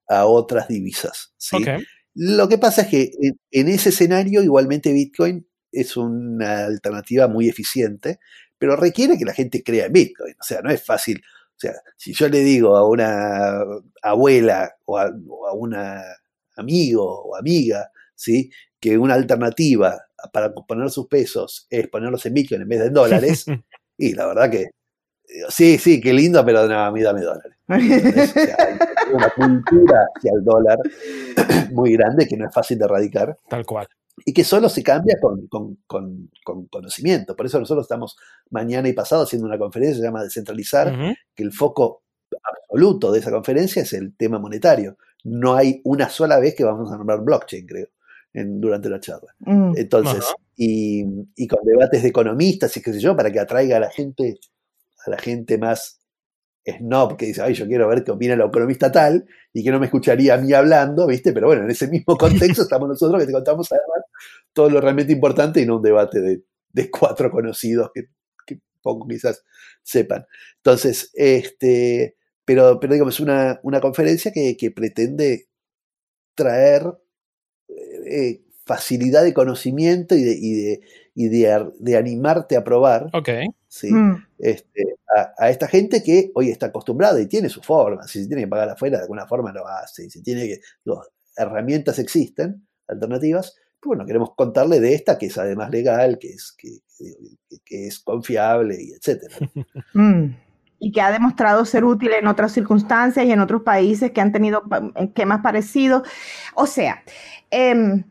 a, otras divisas. ¿sí? Lo que pasa es que en, ese escenario igualmente Bitcoin es una alternativa muy eficiente, pero requiere que la gente crea en Bitcoin. O sea, no es fácil o sea, si yo le digo a una abuela o a, un amigo o amiga, ¿sí? Que una alternativa para poner sus pesos es ponerlos en Bitcoin en vez de en dólares, y la verdad que sí, sí, qué lindo, pero no, a mí dame dólares. hay una cultura hacia el dólar muy grande que no es fácil de erradicar. Tal cual y que solo se cambia con, conocimiento. Por eso nosotros estamos mañana y pasado haciendo una conferencia que se llama Descentralizar, que el foco absoluto de esa conferencia es el tema monetario. No hay una sola vez que vamos a nombrar blockchain, creo, en, durante la charla. Mm. Entonces, y, y, con debates de economistas y qué sé yo, para que atraiga a la gente, a la gente más snob que dice, ay, yo quiero ver qué opina el economista tal, y que no me escucharía a mí hablando, ¿viste? Pero bueno, en ese mismo contexto estamos nosotros que te contamos además todo lo realmente importante y no un debate de, cuatro conocidos que, poco quizás sepan. Entonces, este, pero, pero digamos, es una, una conferencia que, pretende traer eh, facilidad de conocimiento y de, y de, y de, animarte a probar. Ok. ¿sí? Mm. Este, a, esta gente que hoy está acostumbrada y tiene su forma. Si se tiene que pagar afuera, de alguna forma lo hace. Si tiene que. herramientas existen, alternativas. Pues bueno, queremos contarle de esta que es además legal, que es, que, es confiable y etcétera. Mm. Y que ha demostrado ser útil en otras circunstancias y en otros países que han tenido esquemas parecidos. O sea, em,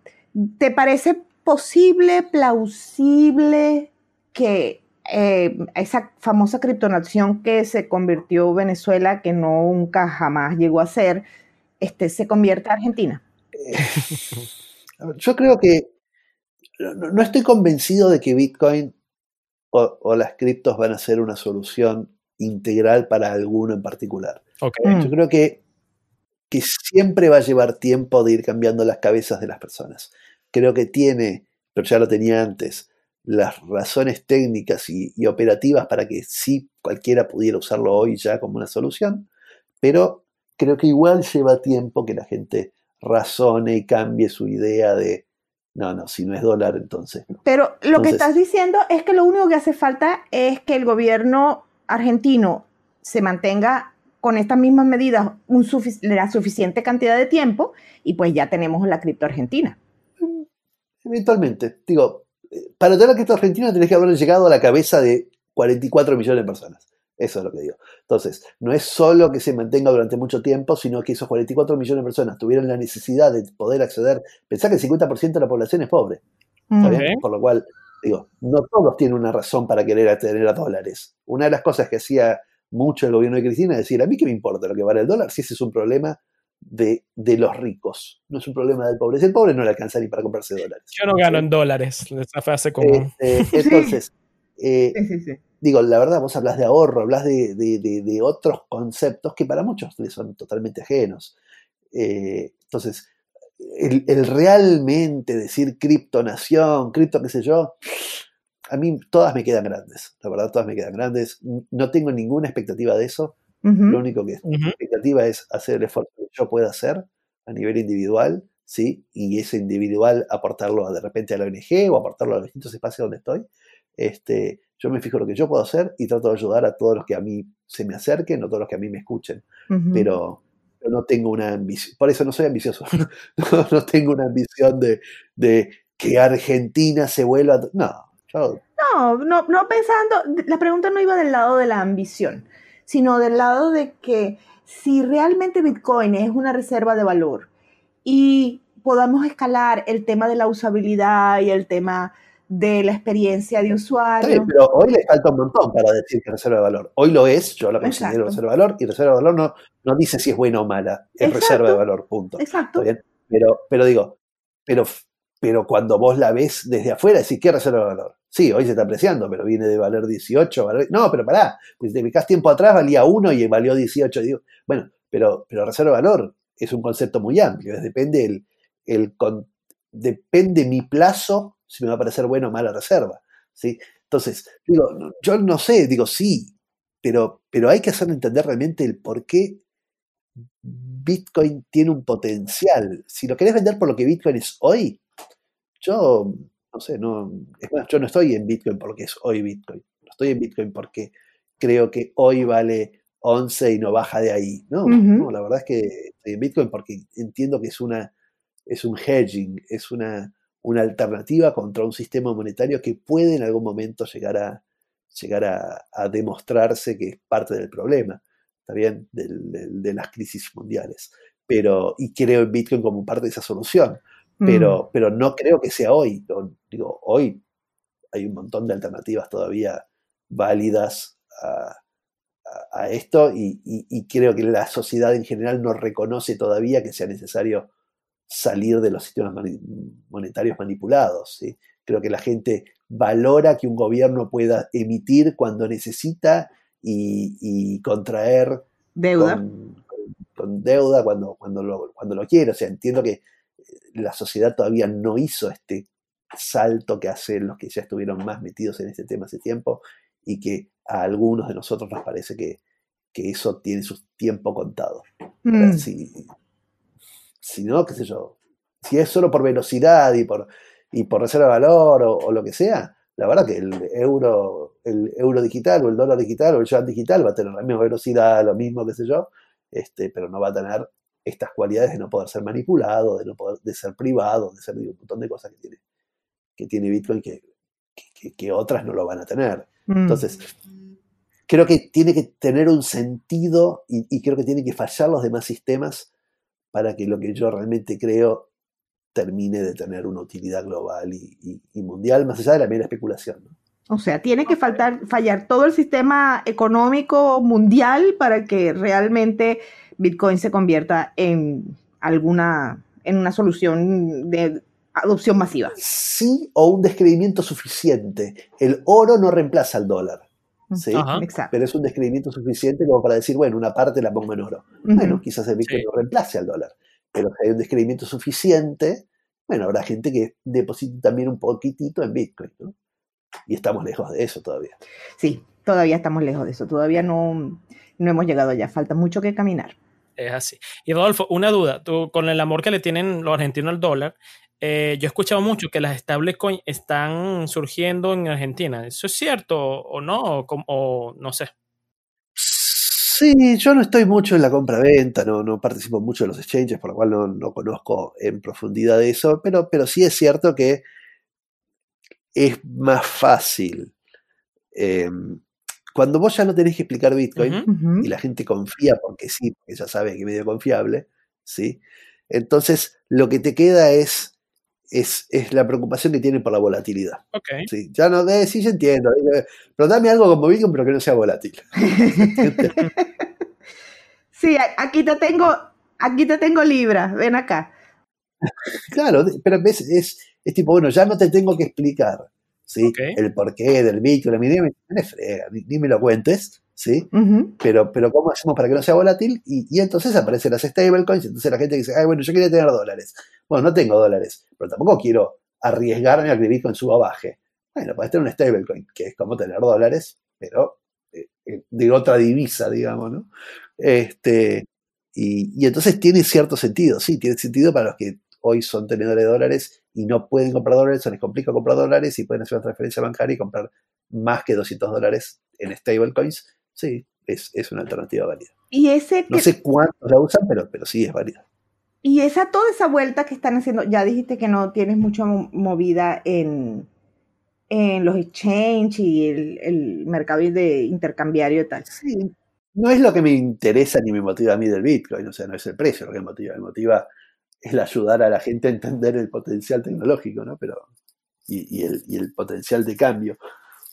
¿te parece posible, plausible que eh, esa famosa criptonación que se convirtió Venezuela, que nunca jamás llegó a ser, este, se convierta Argentina? yo creo que no, estoy convencido de que Bitcoin o, las criptos van a ser una solución integral para alguno en particular. Mm. Yo creo que, que siempre va a llevar tiempo de ir cambiando las cabezas de las personas. Creo que tiene, pero ya lo tenía antes, las razones técnicas y, operativas para que sí cualquiera pudiera usarlo hoy ya como una solución, pero creo que igual lleva tiempo que la gente razone y cambie su idea de, no, no, si no es dólar, entonces Pero lo que estás diciendo es que lo único que hace falta es que el gobierno argentino se mantenga con estas mismas medidas un la suficiente cantidad de tiempo y pues ya tenemos la cripto argentina. Eventualmente, digo, para tener cripto argentina tenés que haber llegado a la cabeza de 44 millones de personas. Eso es lo que digo. Entonces, no es solo que se mantenga durante mucho tiempo, sino que esos 44 millones de personas tuvieran la necesidad de poder acceder. Pensá que el 50% de la población es pobre. Por lo cual, digo, no todos tienen una razón para querer acceder a dólares. Una de las cosas que hacía mucho el gobierno de Cristina es decir, a mí qué me importa lo que vale el dólar, si ese es un problema de, los ricos. No es un problema del pobre. Si el pobre no le alcanza ni para comprarse dólares. Yo no gano en dólares, esa frase común. Este, entonces, eh, digo, la verdad, vos hablas de ahorro, hablas de, otros conceptos que para muchos les son totalmente ajenos. Eh, entonces, el, el, realmente decir criptonación, cripto qué sé yo, a mí todas me quedan grandes, la verdad, todas me quedan grandes. No tengo ninguna expectativa de eso. Lo único que la expectativa es hacer el esfuerzo que yo pueda hacer a nivel individual, ¿sí? Y ese individual aportarlo de repente a la ONG o aportarlo a los distintos espacios donde estoy. Este, yo me fijo lo que yo puedo hacer y trato de ayudar a todos los que a mí se me acerquen o todos los que a mí me escuchen. pero, no tengo una ambición, por eso no soy ambicioso, no, tengo una ambición de, de, que Argentina se vuelva... No, yo... No, no, no pensando, la pregunta no iba del lado de la ambición sino del lado de que si realmente Bitcoin es una reserva de valor y podamos escalar el tema de la usabilidad y el tema de la experiencia de usuario. Sí, pero hoy le falta un montón para decir que reserva de valor. Hoy lo es, yo lo considero reserva de valor, y reserva de valor no, no dice si es buena o mala, es reserva de valor, punto. Exacto. Pero, pero digo, pero, pero cuando vos la ves desde afuera, decís, ¿qué reserva de valor? Sí, hoy se está apreciando, pero viene de valer 18. No, pero pará, pues te ubicás tiempo atrás valía 1 y valió 18. Digo, bueno, pero, pero reserva valor es un concepto muy amplio. depende, el, el, depende mi plazo si me va a parecer bueno o mala reserva. ¿sí? Entonces, digo, yo no sé, digo sí, pero, pero hay que hacer entender realmente el por qué Bitcoin tiene un potencial. Si lo querés vender por lo que Bitcoin es hoy, yo no sé, no, es más, yo no estoy en Bitcoin porque es hoy Bitcoin, no estoy en Bitcoin porque creo que hoy vale 11 y no baja de ahí. No, no la verdad es que estoy en Bitcoin porque entiendo que es, una, es un hedging, es una, una alternativa contra un sistema monetario que puede en algún momento llegar a, llegar a, demostrarse que es parte del problema, ¿está bien? de las crisis mundiales. Pero, y creo en Bitcoin como parte de esa solución. Mm. pero, pero no creo que sea hoy. Digo, hoy hay un montón de alternativas todavía válidas a, esto y, creo que la sociedad en general no reconoce todavía que sea necesario salir de los sistemas monetarios manipulados. Creo que la gente valora que un gobierno pueda emitir cuando necesita y, contraer deuda. Con, deuda cuando, cuando, lo, cuando lo quiere. O sea, entiendo que la sociedad todavía no hizo este salto que hacen los que ya estuvieron más metidos en este tema hace tiempo y que a algunos de nosotros nos parece que, eso tiene su tiempo contado. Mm. Si, no, qué sé yo, si es solo por velocidad y por, y por reserva de valor o, lo que sea, la verdad que el euro, el euro digital o el dólar digital o el yuan digital va a tener la misma velocidad, lo mismo, qué sé yo, este, pero no va a tener estas cualidades de no poder ser manipulado, de no poder, de ser privado, de ser un montón de cosas que tiene, que tiene Bitcoin que, que, otras no lo van a tener. Mm. Entonces, creo que tiene que tener un sentido y, creo que tiene que fallar los demás sistemas para que lo que yo realmente creo termine de tener una utilidad global y, mundial, más allá de la mera especulación. O sea, tiene que faltar, fallar todo el sistema económico mundial para que realmente Bitcoin se convierta en alguna, en una solución de adopción masiva. Sí, o un descreimiento suficiente. El oro no reemplaza al dólar. ¿sí? Pero es un descreimiento suficiente como para decir, bueno, una parte la pongo en oro. Bueno, quizás el Bitcoin no reemplace al dólar. Pero si hay un descreimiento suficiente, bueno, habrá gente que deposite también un poquitito en Bitcoin, ¿no? Y estamos lejos de eso todavía. Sí, todavía estamos lejos de eso. Todavía no, no hemos llegado allá. Falta mucho que caminar. Es así. Y Rodolfo, una duda. Tú, con el amor que le tienen los argentinos al dólar, eh, yo he escuchado mucho que las stablecoins están surgiendo en Argentina. ¿Eso es cierto o no? O, no sé. Sí, yo no estoy mucho en la compra-venta, no, no participo mucho en los exchanges, por lo cual no, conozco en profundidad eso, pero, pero sí es cierto que es más fácil. Em, cuando vos ya no tenés que explicar Bitcoin y la gente confía porque sí, porque ya sabe que es medio confiable, ¿sí? Entonces lo que te queda es es, la preocupación que tienen por la volatilidad. Sí, ya no, eh, sí, yo entiendo. Eh, pero dame algo como Bitcoin, pero que no sea volátil. sí, aquí te tengo, aquí te tengo Libra, ven acá. Claro, pero es, es, es tipo, bueno, ya no te tengo que explicar ¿sí? el porqué del Bitcoin, ni, me frega, ni, me lo cuentes, ¿sí? pero, pero ¿cómo hacemos para que no sea volátil? Y, y entonces aparecen las stablecoins, entonces la gente dice, ay, bueno, yo quería tener dólares. Bueno, no tengo dólares, pero tampoco quiero arriesgarme a que el Bitcoin suba o baje. Bueno, puedes tener un stablecoin, que es como tener dólares, pero eh, eh, de otra divisa, digamos, ¿no? Este, y, y, entonces tiene cierto sentido, sí, tiene sentido para los que hoy son tenedores de dólares y no pueden comprar dólares, o les complica comprar dólares y pueden hacer una transferencia bancaria y comprar más que 200 dólares en stablecoins. Sí, es, es una alternativa válida. ¿Y ese No sé cuántos la usan, pero, pero sí es válida. Y esa, toda esa vuelta que están haciendo, ya dijiste que no tienes mucha movida en, en los exchange y el, el, mercado de intercambiario y tal. Sí, no es lo que me interesa ni me motiva a mí del Bitcoin, o sea, no es el precio lo que me motiva, me motiva el ayudar a la gente a entender el potencial tecnológico, ¿no? Pero, y, y, el, y el potencial de cambio.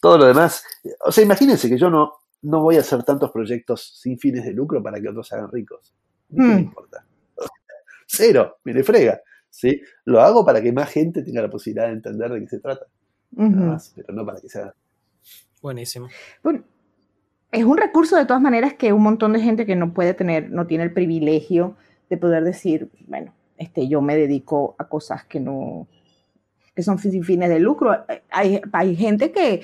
Todo lo demás, o sea, imagínense que yo no, no voy a hacer tantos proyectos sin fines de lucro para que otros se hagan ricos. ¿Qué me hmm. importa? cero, me frega. ¿sí? Lo hago para que más gente tenga la posibilidad de entender de qué se trata. más, pero no para que sea. Buenísimo. Bueno, es un recurso de todas maneras que un montón de gente que no puede tener, no tiene el privilegio de poder decir, bueno, este, yo me dedico a cosas que no, que son sin fines de lucro. Hay, hay gente que,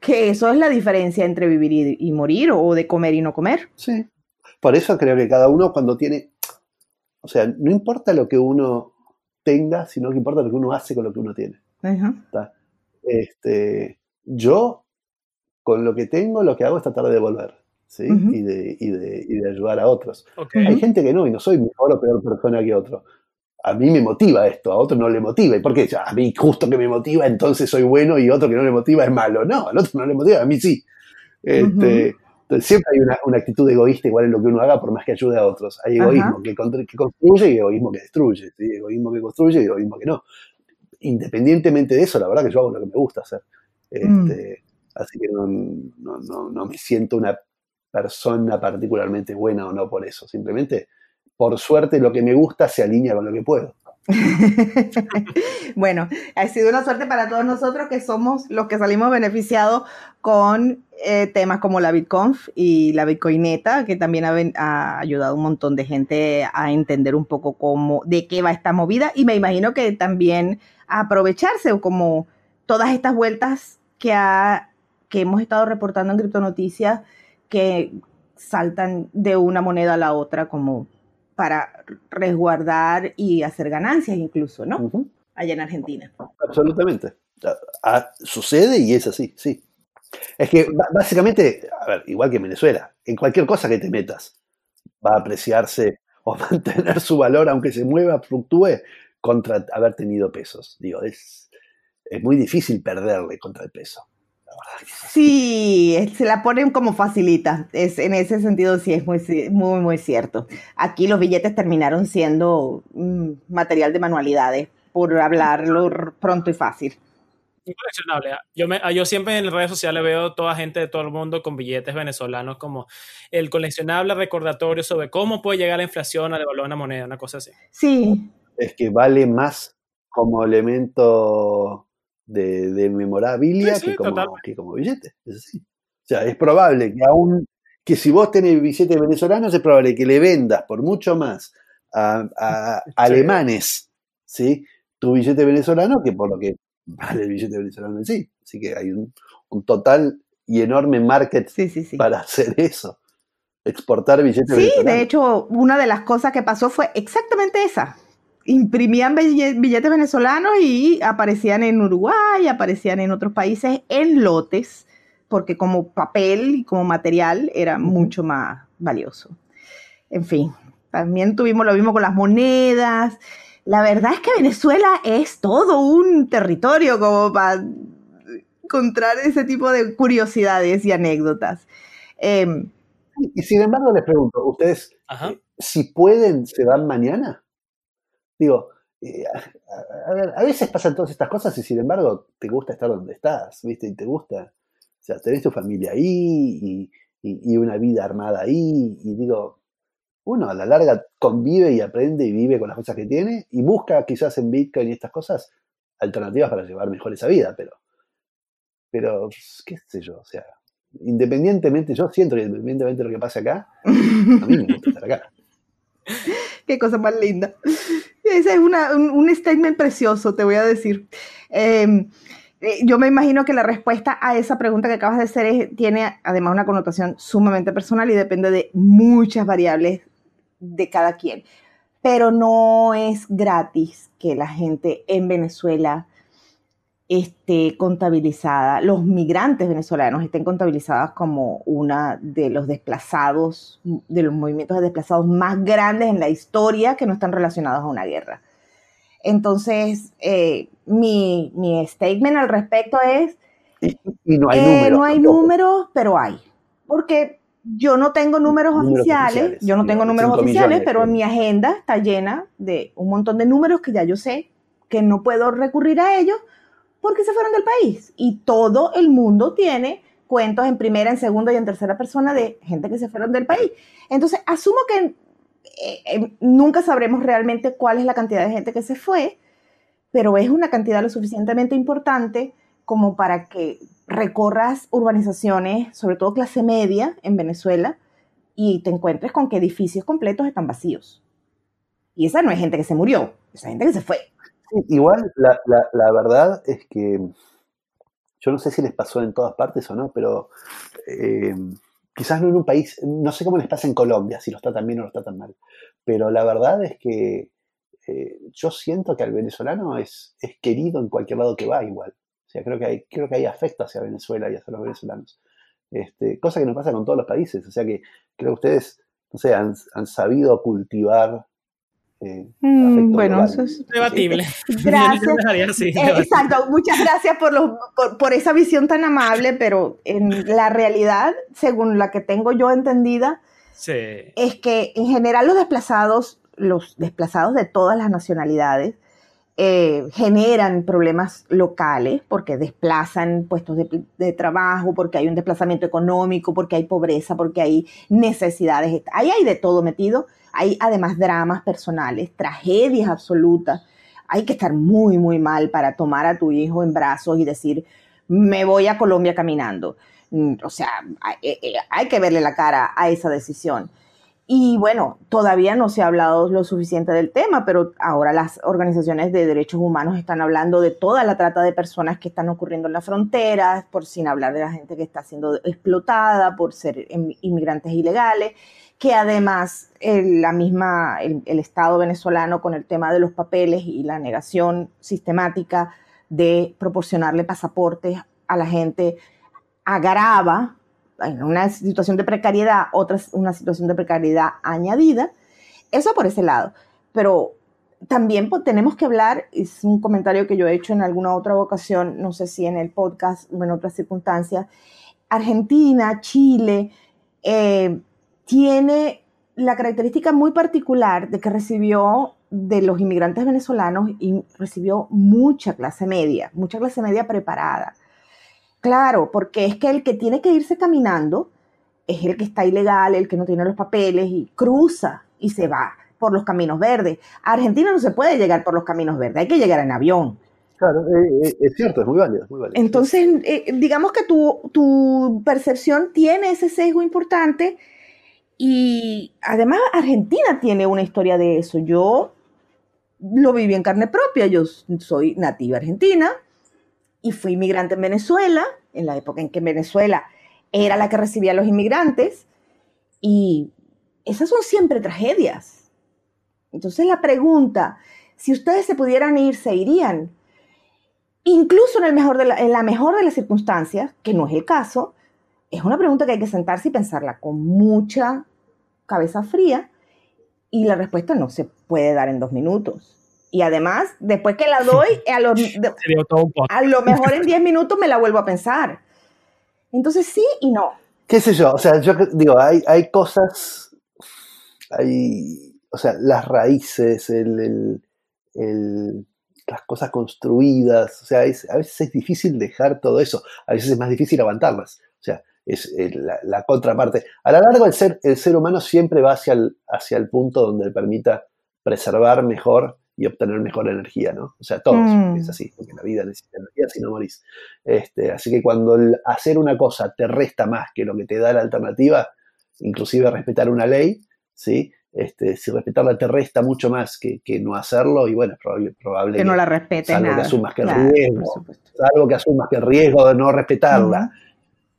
que eso es la diferencia entre vivir y, y, morir o de comer y no comer. Sí. Por eso creo que cada uno cuando tiene, o sea, no importa lo que uno tenga, sino que importa lo que uno hace con lo que uno tiene. Este, yo, con lo que tengo, lo que hago es tratar de devolver. ¿sí? y, de, y, de, y, de, ayudar a otros. Hay gente que no, y no soy mejor o peor persona que otro. A mí me motiva esto, a otro no le motiva. ¿Y por qué? A mí justo que me motiva, entonces soy bueno y otro que no le motiva es malo. No, al otro no le motiva, a mí sí. Este, entonces siempre hay una, actitud egoísta igual en lo que uno haga, por más que ayude a otros. Hay egoísmo que, construye y egoísmo que destruye. ¿sí? Egoísmo que construye y egoísmo que no. Independientemente de eso, la verdad que yo hago lo que me gusta hacer. Mm. Este, así que no, no, no, me siento una persona particularmente buena o no por eso. Simplemente, por suerte, lo que me gusta se alinea con lo que puedo. bueno, ha sido una suerte para todos nosotros que somos los que salimos beneficiados con eh, temas como la BitConf y la Bitcoineta, que también ha, ayudado un montón de gente a entender un poco cómo, de qué va esta movida y me imagino que también a aprovecharse como todas estas vueltas que, ha, que hemos estado reportando en Criptonoticias que saltan de una moneda a la otra como para resguardar y hacer ganancias incluso, ¿no? Allá en Argentina. Absolutamente. Ah, sucede y es así, sí. Es que básicamente, a ver, igual que en Venezuela, en cualquier cosa que te metas, va a apreciarse o mantener su valor, aunque se mueva, fluctúe, contra haber tenido pesos. Digo, es, es muy difícil perderle contra el peso. Sí, se la ponen como facilita. Es, en ese sentido sí es muy, muy, muy cierto. Aquí los billetes terminaron siendo mm, material de manualidades, por hablarlo pronto y fácil. coleccionable. Yo, me, yo siempre en redes sociales veo toda gente de todo el mundo con billetes venezolanos como el coleccionable recordatorio sobre cómo puede llegar la inflación a devaluar una moneda, una cosa así. Sí. Es que vale más como elemento de, memorabilia que, como, que, como, billete. Es así. O sea, es probable que aún que si vos tenés billetes venezolanos, es probable que le vendas por mucho más a, alemanes, ¿sí? Tu billete venezolano que por lo que vale el billete venezolano en sí. Así que hay un, total y enorme market para hacer eso. Exportar billetes Sí, de hecho, una de las cosas que pasó fue exactamente esa. Imprimían billetes venezolanos y aparecían en Uruguay, aparecían en otros países en lotes, porque como papel y como material era mucho más valioso. En fin, también tuvimos lo mismo con las monedas, la verdad es que Venezuela es todo un territorio como para encontrar ese tipo de curiosidades y anécdotas. Em, y sin embargo, les pregunto, ¿ustedes si pueden, se van mañana? Digo, eh, a, veces pasan todas estas cosas y sin embargo te gusta estar donde estás, ¿viste? Y te gusta, o sea, tenés tu familia ahí y una vida armada ahí y digo, uno a la larga convive y aprende y vive con las cosas que tiene y busca quizás en Bitcoin y estas cosas alternativas para llevar mejor esa vida, pero, pero qué sé yo, o sea, independientemente, yo siento que independientemente de lo que pase acá, a mí me gusta estar acá. Qué cosa más linda. Ese es un, statement precioso, te voy a decir. Em, eh, yo me imagino que la respuesta a esa pregunta que acabas de hacer tiene además una connotación sumamente personal y depende de muchas variables de cada quien. Pero no es gratis que la gente en Venezuela esté contabilizada, los migrantes venezolanos estén contabilizados como una de los desplazados, de los movimientos de desplazados más grandes en la historia que no están relacionados a una guerra. Entonces, eh, mi, statement al respecto es, y, no hay, eh, no hay números, pero hay. Porque yo no tengo números, oficiales, yo no tengo números oficiales, pero en mi agenda está llena de un montón de números que ya yo sé que no puedo recurrir a ellos porque se fueron del país. Y todo el mundo tiene cuentos en primera, en segunda y en tercera persona de gente que se fueron del país. Entonces, asumo que eh, eh, nunca sabremos realmente cuál es la cantidad de gente que se fue, pero es una cantidad lo suficientemente importante como para que recorras urbanizaciones, sobre todo clase media en Venezuela, y te encuentres con que edificios completos están vacíos. Y esa no es gente que se murió, esa gente que se fue. Igual, la, la, verdad es que yo no sé si les pasó en todas partes o no, pero eh, quizás no en un país, no sé cómo les pasa en Colombia, si lo está tan bien o lo está tan mal, pero la verdad es que eh, yo siento que al venezolano es, es querido en cualquier lado que va igual creo que hay, creo que hay afecto hacia Venezuela y hacia los venezolanos. Este, cosa que no pasa con todos los países. O sea que creo que ustedes, no sé, han, sabido cultivar. Eh, mm, bueno, eso es debatible. Gracias. Eh, exacto, muchas gracias por, por, esa visión tan amable, pero en la realidad, según la que tengo yo entendida, es que en general los desplazados, los desplazados de todas las nacionalidades, eh, generan problemas locales porque desplazan puestos de, trabajo, porque hay un desplazamiento económico, porque hay pobreza, porque hay necesidades. Ahí hay de todo metido. Hay además dramas personales, tragedias absolutas. Hay que estar muy, muy mal para tomar a tu hijo en brazos y decir, me voy a Colombia caminando. Mm, o sea, hay eh, que verle la cara a esa decisión. Y bueno, todavía no se ha hablado lo suficiente del tema, pero ahora las organizaciones de derechos humanos están hablando de toda la trata de personas que están ocurriendo en las fronteras, por sin hablar de la gente que está siendo explotada por ser inmigrantes ilegales, que además la misma, el, el Estado venezolano con el tema de los papeles y la negación sistemática de proporcionarle pasaportes a la gente agrava en una situación de precariedad, otra una situación de precariedad añadida. Eso por ese lado. Pero también tenemos que hablar, es un comentario que yo he hecho en alguna otra ocasión, no sé si en el podcast o en otras circunstancias, Argentina, Chile, eh, tiene la característica muy particular de que recibió de los inmigrantes venezolanos y recibió mucha clase media, mucha clase media preparada. Claro, porque es que el que tiene que irse caminando es el que está ilegal, el que no tiene los papeles y cruza y se va por los caminos verdes. A Argentina no se puede llegar por los caminos verdes, hay que llegar en avión. Claro, eh, eh, es cierto, es muy válido. Muy válido. Entonces, eh, digamos que tu, tu percepción tiene ese sesgo importante y además Argentina tiene una historia de eso. Yo lo viví en carne propia, yo soy nativa argentina y fui inmigrante en Venezuela, en la época en que Venezuela era la que recibía a los inmigrantes y esas son siempre tragedias. Entonces la pregunta, si ustedes se pudieran ir, se irían. Incluso en, el mejor de la, en la mejor de las circunstancias, que no es el caso, es una pregunta que hay que sentarse y pensarla con mucha cabeza fría y la respuesta no se puede dar en dos minutos. Y además, después que la doy, a lo, a lo mejor en diez minutos me la vuelvo a pensar. Entonces sí y no. ¿Qué sé yo? O sea, yo digo, hay, hay cosas, hay, o sea, las raíces, el, el, las cosas construidas, o sea, a veces es difícil dejar todo eso, a veces es más difícil aguantarlas. O sea, es la, contraparte. A la larga, el ser, el ser humano siempre va hacia el, hacia el punto donde le permita preservar mejor y obtener mejor energía, ¿no? O sea, todos, mm. es así, porque la vida necesita energía si no morís. Este, así que cuando el hacer una cosa te resta más que lo que te da la alternativa, inclusive respetar una ley, ¿sí? Este, si respetarla te resta mucho más que, no hacerlo, y bueno, es probable, probable que, no la respetes. Salvo que asumas que el riesgo, salvo que asumas que el riesgo de no respetarla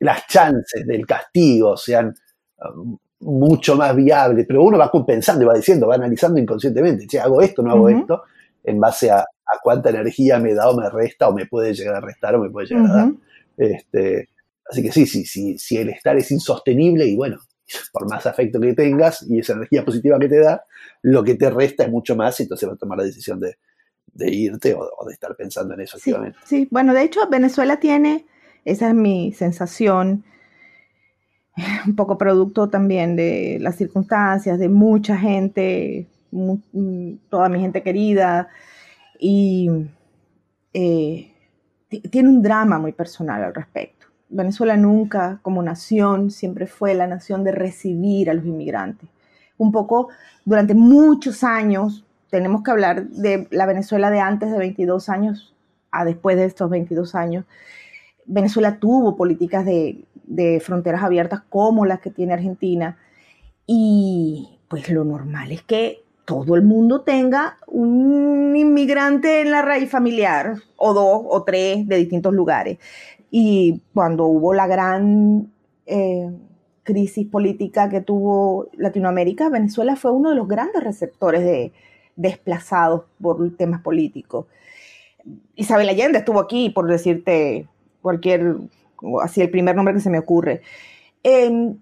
las chances del castigo sean um, mucho más viables, pero uno va compensando y va diciendo, va analizando inconscientemente, che, hago esto, no hago esto, en base a, cuánta energía me da o me resta, o me puede llegar a restar o me puede llegar a dar. Este, así que sí, sí, sí, si el estar es insostenible y bueno, por más afecto que tengas y esa energía positiva que te da, lo que te resta es mucho más y entonces va a tomar la decisión de, irte o, de estar pensando en eso activamente. Sí, bueno, de hecho Venezuela tiene esa es mi sensación, un poco producto también de las circunstancias, de mucha gente, toda mi gente querida, y eh, tiene un drama muy personal al respecto. Venezuela nunca, como nación, siempre fue la nación de recibir a los inmigrantes. Un poco, durante muchos años, tenemos que hablar de la Venezuela de antes de 22 años a después de estos 22 años, Venezuela tuvo políticas de, fronteras abiertas como las que tiene Argentina y pues lo normal es que todo el mundo tenga un inmigrante en la raíz familiar, o dos o tres de distintos lugares. Y cuando hubo la gran eh, crisis política que tuvo Latinoamérica, Venezuela fue uno de los grandes receptores de desplazados por temas políticos. Isabel Allende estuvo aquí, por decirte cualquier, así el primer nombre que se me ocurre. Em,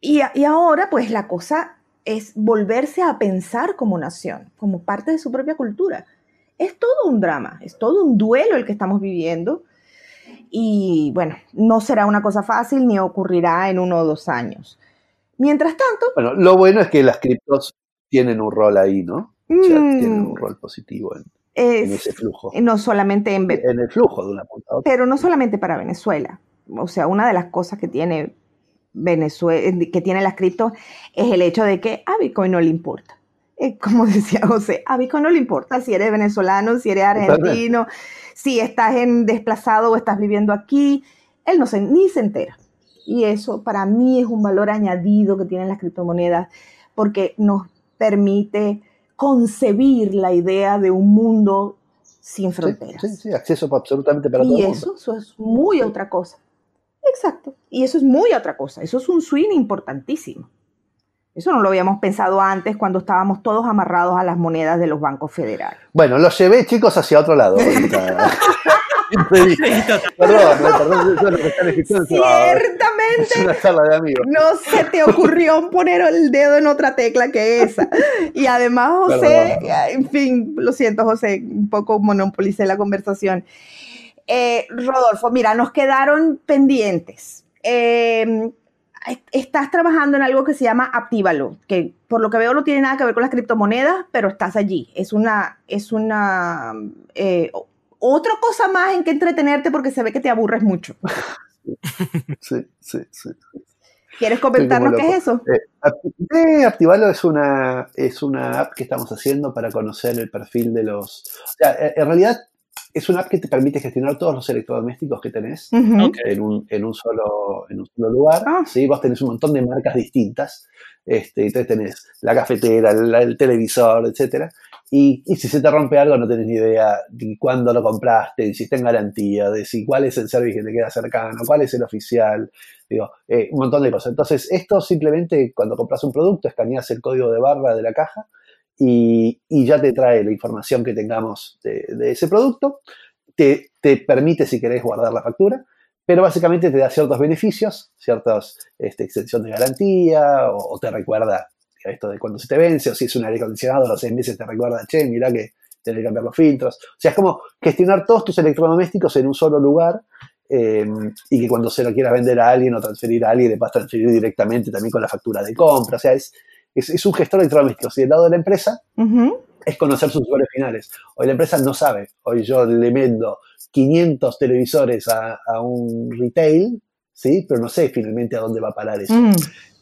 y, y, ahora, pues la cosa es volverse a pensar como nación, como parte de su propia cultura. Es todo un drama, es todo un duelo el que estamos viviendo. Y bueno, no será una cosa fácil ni ocurrirá en uno o dos años. Mientras tanto... Bueno, lo bueno es que las criptos tienen un rol ahí, ¿no? O sea, mm. tienen un rol positivo en, en ese flujo. No solamente en, en el flujo de una punta Pero no solamente para Venezuela. O sea, una de las cosas que tiene Venezuela, que tiene las cripto es el hecho de que a Bitcoin no le importa. Como decía José, a Bitcoin no le importa si eres venezolano, si eres argentino, si estás en desplazado o estás viviendo aquí, él no se, ni se entera. Y eso para mí es un valor añadido que tienen las criptomonedas porque nos permite concebir la idea de un mundo sin fronteras. Sí, sí, acceso absolutamente para y todo eso, eso es muy otra cosa. Exacto. Y eso es muy otra cosa. Eso es un swing importantísimo. Eso no lo habíamos pensado antes cuando estábamos todos amarrados a las monedas de los bancos federales. Bueno, los llevé, chicos, hacia otro lado. perdón, perdón, lo que están Ciertamente. No se te ocurrió poner el dedo en otra tecla que esa. Y además, José, en fin, lo siento, José, un poco monopolicé la conversación. Eh, Rodolfo, mira, nos quedaron pendientes. Em, estás trabajando en algo que se llama Actívalo, que por lo que veo no tiene nada que ver con las criptomonedas, pero estás allí. Es una, es una eh, otra cosa más en que entretenerte porque se ve que te aburres mucho. Sí, sí, sí. ¿Quieres comentarnos qué es eso? Eh, Activalo es una, es una app que estamos haciendo para conocer el perfil de los... O sea, en realidad es una app que te permite gestionar todos los electrodomésticos que tenés en, un, en, un, solo, en un solo lugar. Ah. ¿sí? Vos tenés un montón de marcas distintas. Este, entonces tenés la cafetera, el televisor, etcétera. Y, si se te rompe algo, no tenés ni idea de cuándo lo compraste, si está en garantía, de si cuál es el servicio que te queda cercano, cuál es el oficial, digo, eh, un montón de cosas. Entonces, esto simplemente cuando compras un producto, escaneas el código de barra de la caja y, ya te trae la información que tengamos de, ese producto, te, permite, si querés, guardar la factura, pero básicamente te da ciertos beneficios, ciertas este, extensión de garantía, o, te recuerda esto de cuando se te vence, o si es un aire acondicionado, a los seis meses te recuerda, che, mira que tenés que cambiar los filtros. O sea, es como gestionar todos tus electrodomésticos en un solo lugar eh, y que cuando se lo quieras vender a alguien o transferir a alguien, le puedas transferir directamente también con la factura de compra. O sea, es, es, un gestor electrodoméstico. Si del lado de la empresa es conocer sus usuarios finales. Hoy la empresa no sabe. Hoy yo le vendo 500 televisores a, un retail, ¿sí? pero no sé finalmente a dónde va a parar eso. Mm.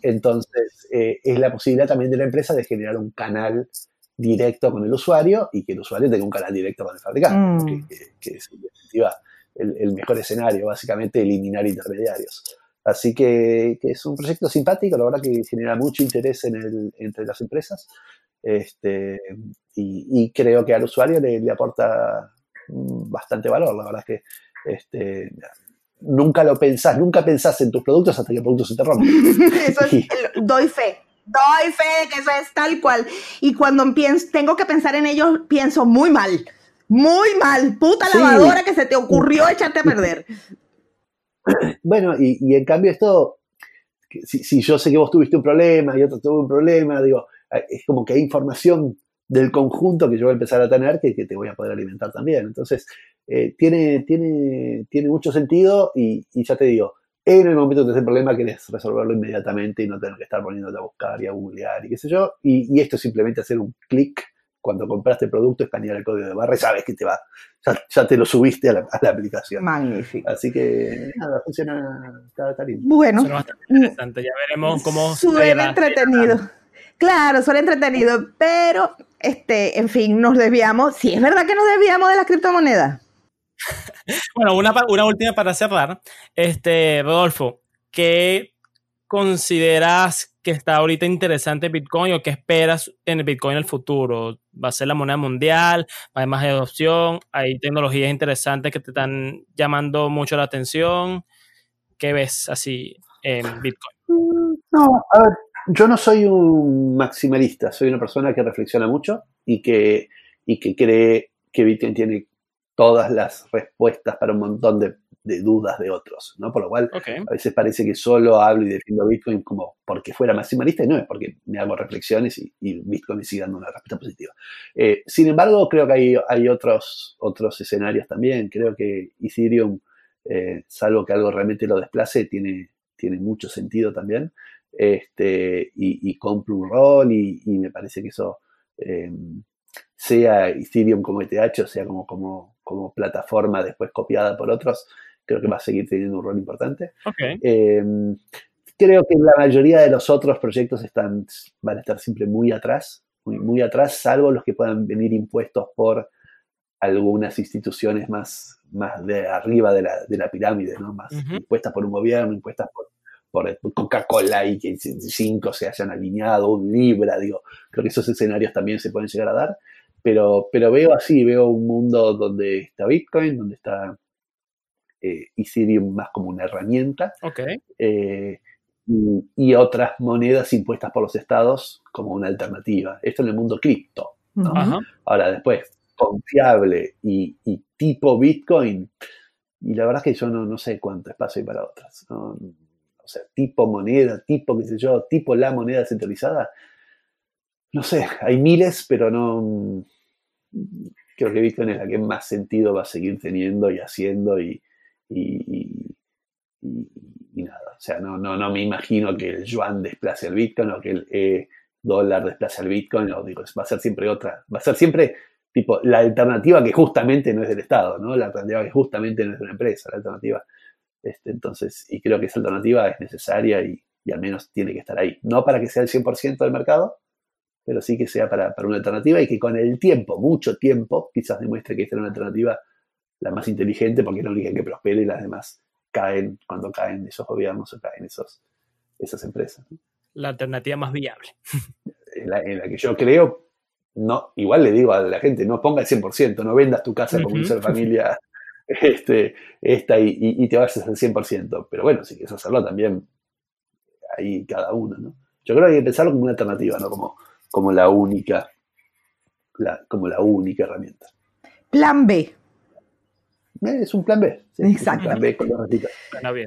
Entonces, eh, es la posibilidad también de la empresa de generar un canal directo con el usuario y que el usuario tenga un canal directo con el fabricante, mm. que, es en definitiva el, el, mejor escenario, básicamente eliminar intermediarios. Así que, es un proyecto simpático, la verdad que genera mucho interés en el, entre las empresas este, y, creo que al usuario le, aporta bastante valor, la verdad es que este, nunca lo pensás, nunca pensás en tus productos hasta que el producto se te rompe. eso es, doy fe. Doy fe de que eso es tal cual. Y cuando pienso, tengo que pensar en ellos, pienso muy mal. Muy mal. Puta lavadora que se te ocurrió echarte a perder. Bueno, y, en cambio esto, si, yo sé que vos tuviste un problema y otro tuvo un problema, digo, es como que hay información del conjunto que yo voy a empezar a tener que, te voy a poder alimentar también. Entonces, eh, tiene, tiene, tiene mucho sentido y, ya te digo, en el momento que tenés el problema querés resolverlo inmediatamente y no tener que estar poniéndote a buscar y a googlear y qué sé yo. Y, y esto es simplemente hacer un clic cuando compraste el producto, escanear el código de barra y sabes que te va, ya, te lo subiste a la, aplicación. Magnífico. Así que nada, funciona, está, lindo. Bueno. interesante, ya veremos cómo suena entretenido. Claro, suena entretenido, pero este, en fin, nos desviamos. Sí, es verdad que nos desviamos de las criptomonedas. Bueno, una, una última para cerrar. Este, Rodolfo, ¿qué consideras que está ahorita interesante Bitcoin o qué esperas en el Bitcoin en el futuro? ¿Va a ser la moneda mundial? ¿Hay más adopción? ¿Hay tecnologías interesantes que te están llamando mucho la atención? ¿Qué ves así en Bitcoin? No, a ver, yo no soy un maximalista, soy una persona que reflexiona mucho y que, y que cree que Bitcoin tiene todas las respuestas para un montón de de dudas de otros, ¿no? Por lo cual, a veces parece que solo hablo y defiendo Bitcoin como porque fuera maximalista y no es porque me hago reflexiones y, Bitcoin me sigue dando una respuesta positiva. Eh, sin embargo, creo que hay, hay otros, otros escenarios también. Creo que Ethereum, eh, salvo que algo realmente lo desplace, tiene, tiene mucho sentido también. Este, y, y compro un rol y, me parece que eso, eh, sea Ethereum como ETH o sea como, como, como plataforma después copiada por otros, creo que va a seguir teniendo un rol importante. Em, creo que la mayoría de los otros proyectos están, van a estar siempre muy atrás, muy, muy atrás, salvo los que puedan venir impuestos por algunas instituciones más, más de arriba de la, de la pirámide, ¿no? Más impuestas por un gobierno, impuestas por, por Coca-Cola y que cinco se hayan alineado, un Libra, digo, creo que esos escenarios también se pueden llegar a dar, pero, pero veo así, veo un mundo donde está Bitcoin, donde está eh, Ethereum más como una herramienta. Eh, y, otras monedas impuestas por los estados como una alternativa. Esto en el mundo cripto. Ahora, después, confiable y, tipo Bitcoin, y la verdad es que yo no, sé cuánto espacio hay para otras. O sea, tipo moneda, tipo, qué sé yo, tipo la moneda centralizada. No sé, hay miles, pero no. Creo que Bitcoin es la que más sentido va a seguir teniendo y haciendo y, y, nada. O sea, no, no, no me imagino que el yuan desplace al Bitcoin o que el e dólar desplace al Bitcoin. O digo, va a ser siempre otra. Va a ser siempre tipo la alternativa que justamente no es del Estado, ¿no? La alternativa que justamente no es de una empresa. La alternativa. Este, entonces, y creo que esa alternativa es necesaria y, y al menos tiene que estar ahí. No para que sea el 100% del mercado, pero sí que sea para, para, una alternativa y que con el tiempo, mucho tiempo, quizás demuestre que esta es una alternativa la más inteligente porque es la única que prospera y las demás caen cuando caen esos gobiernos o caen esos, esas empresas. La alternativa más viable. En la, que yo creo, no, igual le digo a la gente, no ponga el 100%, no vendas tu casa como un ser familia este, esta y, y, te vayas al 100%. Pero bueno, si quieres hacerlo también, ahí cada uno, ¿no? Yo creo que hay que pensarlo como una alternativa, ¿no? Como, como la única, como la única herramienta. Plan B. Eh, es un plan B. Exacto.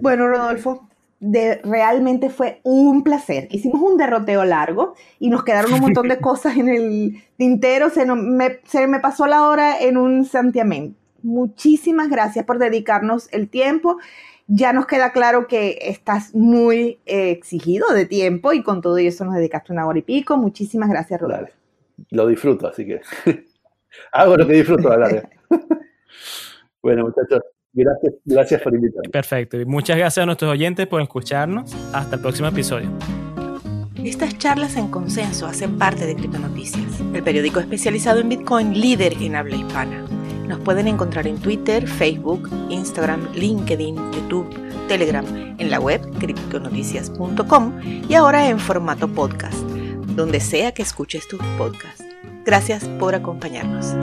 bueno, Rodolfo, de, realmente fue un placer. Hicimos un derroteo largo y nos quedaron un montón de cosas en el tintero. Se, me, se me pasó la hora en un santiamén. Muchísimas gracias por dedicarnos el tiempo. Ya nos queda claro que estás muy eh, exigido de tiempo y con todo eso nos dedicaste una hora y pico. Muchísimas gracias, Rodolfo. Lo disfruto, así que hago lo que disfruto hablar. Bueno, muchachos, gracias, gracias por invitarme. Perfecto. Y muchas gracias a nuestros oyentes por escucharnos. Hasta el próximo episodio. Estas charlas en consenso hacen parte de Criptonoticias, el periódico especializado en Bitcoin líder en habla hispana. Nos pueden encontrar en Twitter, Facebook, Instagram, LinkedIn, YouTube, Telegram, en la web criptonoticias.com y ahora en formato podcast, donde sea que escuches tu podcast. Gracias por acompañarnos.